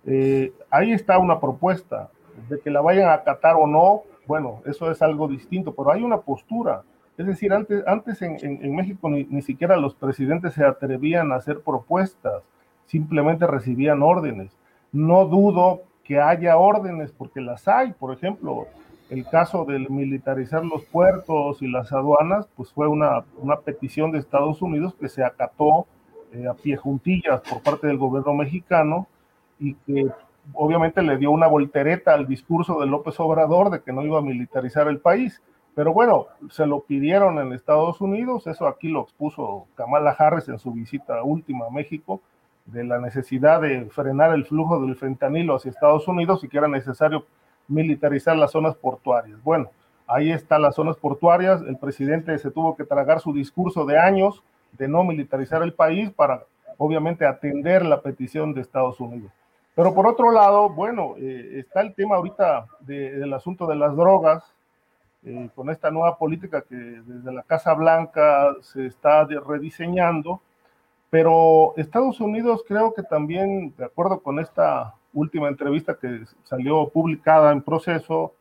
Eh, ahí está una propuesta, de que la vayan a acatar o no, bueno, eso es algo distinto, pero hay una postura. Es decir, antes, antes en, México ni, siquiera los presidentes se atrevían a hacer propuestas, simplemente recibían órdenes. No dudo que haya órdenes, porque las hay. Por ejemplo, el caso de militarizar los puertos y las aduanas, pues fue una, una petición de Estados Unidos que se acató eh, a pie juntillas por parte del gobierno mexicano y que obviamente le dio una voltereta al discurso de López Obrador de que no iba a militarizar el país. Pero bueno, se lo pidieron en Estados Unidos, eso aquí lo expuso Kamala Harris en su visita última a México, de la necesidad de frenar el flujo del fentanilo hacia Estados Unidos y que era necesario militarizar las zonas portuarias. Bueno, ahí están las zonas portuarias, el presidente se tuvo que tragar su discurso de años de no militarizar el país para obviamente atender la petición de Estados Unidos. Pero por otro lado, bueno, eh, está el tema ahorita del asunto de las drogas, eh, con esta nueva política que desde la Casa Blanca se está rediseñando, pero Estados Unidos creo que también, de acuerdo con esta última entrevista que salió publicada en proceso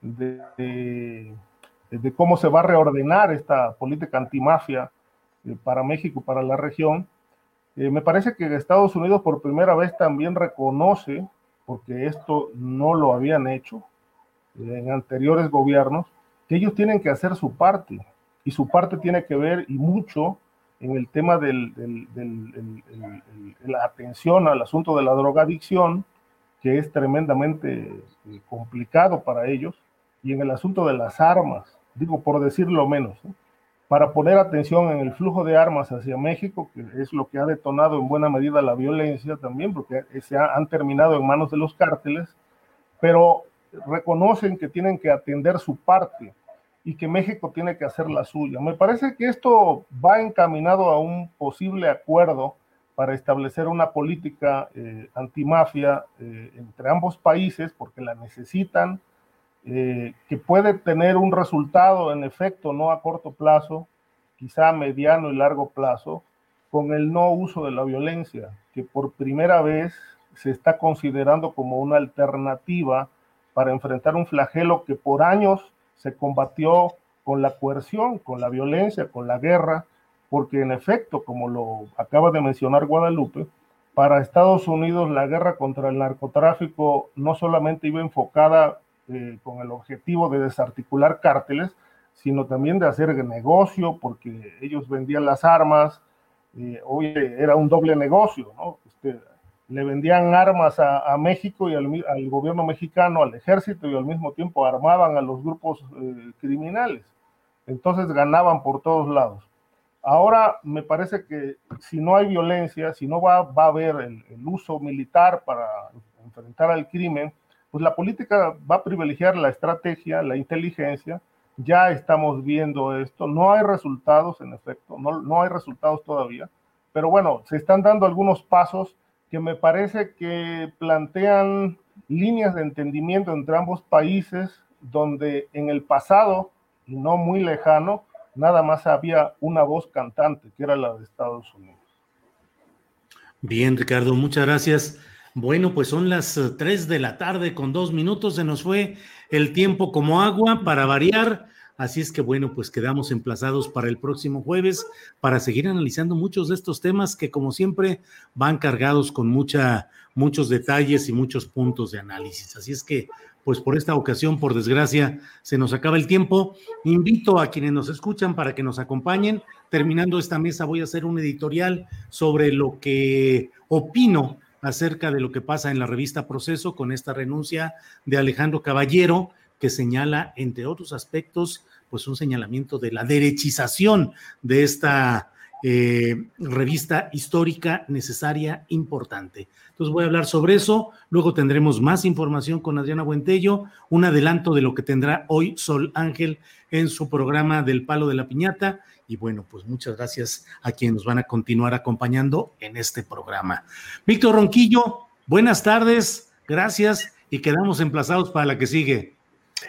de, cómo se va a reordenar esta política antimafia eh, para México, para la región, eh, me parece que Estados Unidos por primera vez también reconoce, porque esto no lo habían hecho eh, en anteriores gobiernos, que ellos tienen que hacer su parte. Y su parte tiene que ver y mucho en el tema de la atención al asunto de la drogadicción, que es tremendamente eh, complicado para ellos, y en el asunto de las armas, digo por decirlo menos, para poner atención en el flujo de armas hacia México, que es lo que ha detonado en buena medida la violencia también, porque se han terminado en manos de los cárteles, pero reconocen que tienen que atender su parte y que México tiene que hacer la suya. Me parece que esto va encaminado a un posible acuerdo para establecer una política eh, antimafia eh, entre ambos países, porque la necesitan, eh, que puede tener un resultado en efecto no a corto plazo, quizá a mediano y largo plazo, con el no uso de la violencia, que por primera vez se está considerando como una alternativa para enfrentar un flagelo que por años se combatió con la coerción, con la violencia, con la guerra, porque en efecto, como lo acaba de mencionar Guadalupe, para Estados Unidos la guerra contra el narcotráfico no solamente iba enfocada eh, con el objetivo de desarticular cárteles, sino también de hacer negocio, porque ellos vendían las armas, eh, hoy era un doble negocio, ¿no? Este, le vendían armas a, México y al, gobierno mexicano, al ejército, y al mismo tiempo armaban a los grupos eh, criminales. Entonces ganaban por todos lados. Ahora me parece que si no hay violencia, si no va, va a haber el, el uso militar para enfrentar al crimen, pues la política va a privilegiar la estrategia, la inteligencia. Ya estamos viendo esto. No hay resultados, en efecto, no, no hay resultados todavía. Pero bueno, se están dando algunos pasos que me parece que plantean líneas de entendimiento entre ambos países, donde en el pasado, y no muy lejano, nada más había una voz cantante, que era la de Estados Unidos. Bien, Ricardo, muchas gracias. Bueno, pues son las 3 eh, de la tarde con dos minutos. Se nos fue el tiempo como agua para variar. Así es que bueno, pues quedamos emplazados para el próximo jueves para seguir analizando muchos de estos temas que como siempre van cargados con mucha, muchos detalles y muchos puntos de análisis. Así es que pues por esta ocasión, por desgracia, se nos acaba el tiempo. Invito a quienes nos escuchan para que nos acompañen. Terminando esta mesa voy a hacer un editorial sobre lo que opino acerca de lo que pasa en la revista Proceso con esta renuncia de Alejandro Caballero, que señala, entre otros aspectos, pues un señalamiento de la derechización de esta eh, revista histórica necesaria, importante. Entonces voy a hablar sobre eso, luego tendremos más información con Adriana Buentello, un adelanto de lo que tendrá hoy Sol Ángel en su programa del Palo de la Piñata y bueno, pues muchas gracias a quienes nos van a continuar acompañando en este programa. Víctor Ronquillo, buenas tardes, gracias y quedamos emplazados para la que sigue.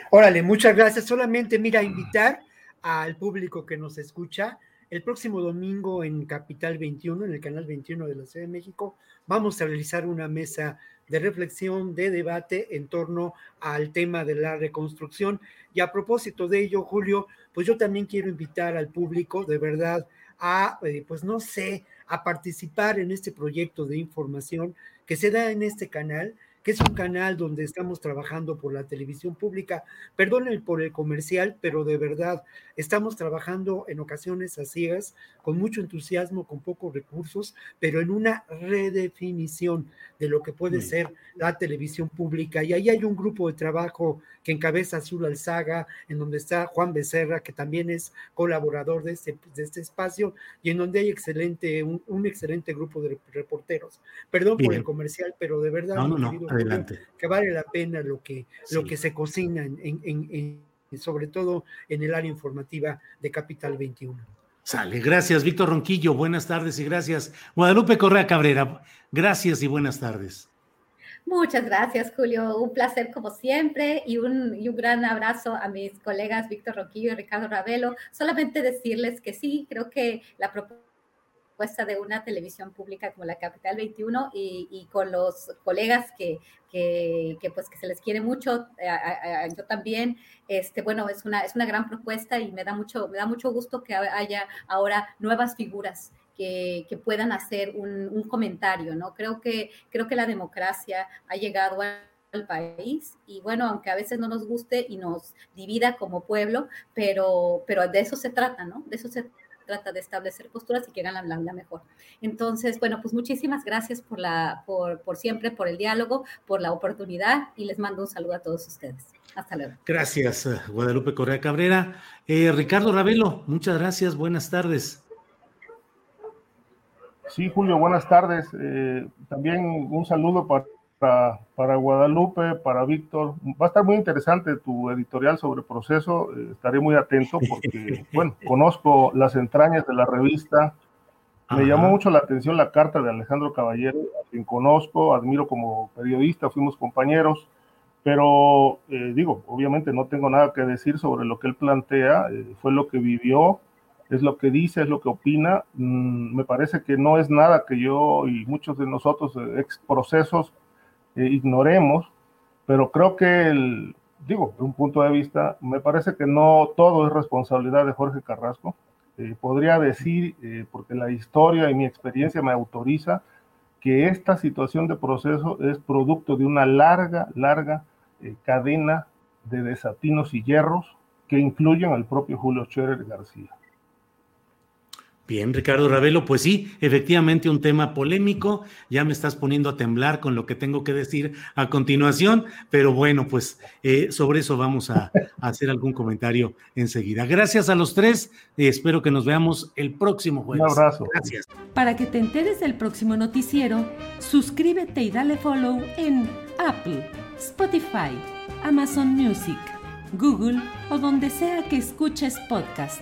Órale, muchas gracias. Solamente mira, invitar al público que nos escucha. El próximo domingo en Capital 21, en el canal 21 de la Ciudad de México, vamos a realizar una mesa de reflexión, de debate en torno al tema de la reconstrucción. Y a propósito de ello, Julio, pues yo también quiero invitar al público, de verdad, a, eh, pues no sé, a participar en este proyecto de información que se da en este canal, que es un canal donde estamos trabajando por la televisión pública. Perdonen por el comercial, pero de verdad estamos trabajando en ocasiones a ciegas, con mucho entusiasmo, con pocos recursos, pero en una redefinición de lo que puede ser la televisión pública. Y ahí hay un grupo de trabajo que encabeza Azul Alzaga, en donde está Juan Becerra, que también es colaborador de este, de este espacio, y en donde hay excelente, un, excelente grupo de reporteros. Perdón por el comercial, pero de verdad, no, no, adelante. que vale la pena lo que, lo que se cocina en, en, sobre todo en el área informativa de Capital 21. Sale, gracias Víctor Ronquillo, buenas tardes y gracias. Guadalupe Correa Cabrera, gracias y buenas tardes. Muchas gracias, Julio. Un placer como siempre y un, y un, gran abrazo a mis colegas Víctor Ronquillo y Ricardo Ravelo. Solamente decirles que sí, creo que la propuesta de una televisión pública como la Capital 21 y, con los colegas que, que, pues que se les quiere mucho, eh, yo también, este, bueno, es una, es una gran propuesta y me da mucho, me da mucho gusto que haya ahora nuevas figuras que, que, puedan hacer un, un, comentario, ¿no? Creo que, creo que la democracia ha llegado al país y bueno, aunque a veces no nos guste y nos divida como pueblo, pero, pero de eso se trata, ¿no? De eso se trata de establecer posturas y que hagan la, mejor. Entonces, bueno, pues muchísimas gracias por, la, por, por siempre, por el diálogo, por la oportunidad y les mando un saludo a todos ustedes. Hasta luego. Gracias, eh, Guadalupe Correa Cabrera. Eh, Ricardo Ravelo, muchas gracias, buenas tardes. Sí, Julio, buenas tardes. Eh, también un saludo para para, Guadalupe, para Víctor. Va a estar muy interesante tu editorial sobre proceso. Eh, estaré muy atento porque, bueno, conozco las entrañas de la revista. Me llamó mucho la atención la carta de Alejandro Caballero, a quien conozco, admiro como periodista, fuimos compañeros, pero eh, digo, obviamente no tengo nada que decir sobre lo que él plantea, eh, fue lo que vivió, es lo que dice, es lo que opina. Mm, me parece que no es nada que yo y muchos de nosotros, ex procesos, eh, ignoremos, pero creo que, el, digo, de un punto de vista, me parece que no todo es responsabilidad de Jorge Carrasco. Eh, podría decir, eh, porque la historia y mi experiencia me autoriza, que esta situación de proceso es producto de una larga, larga cadena de desatinos y hierros que incluyen al propio Julio Scherer García. Bien, Ricardo Ravelo, pues sí, efectivamente un tema polémico. Ya me estás poniendo a temblar con lo que tengo que decir a continuación, pero bueno, pues eh, sobre eso vamos a, hacer algún comentario enseguida. Gracias a los tres, y espero que nos veamos el próximo jueves. Un abrazo. Gracias. Para que te enteres del próximo noticiero, suscríbete y dale follow en Apple, Spotify, Amazon Music, Google o donde sea que escuches podcast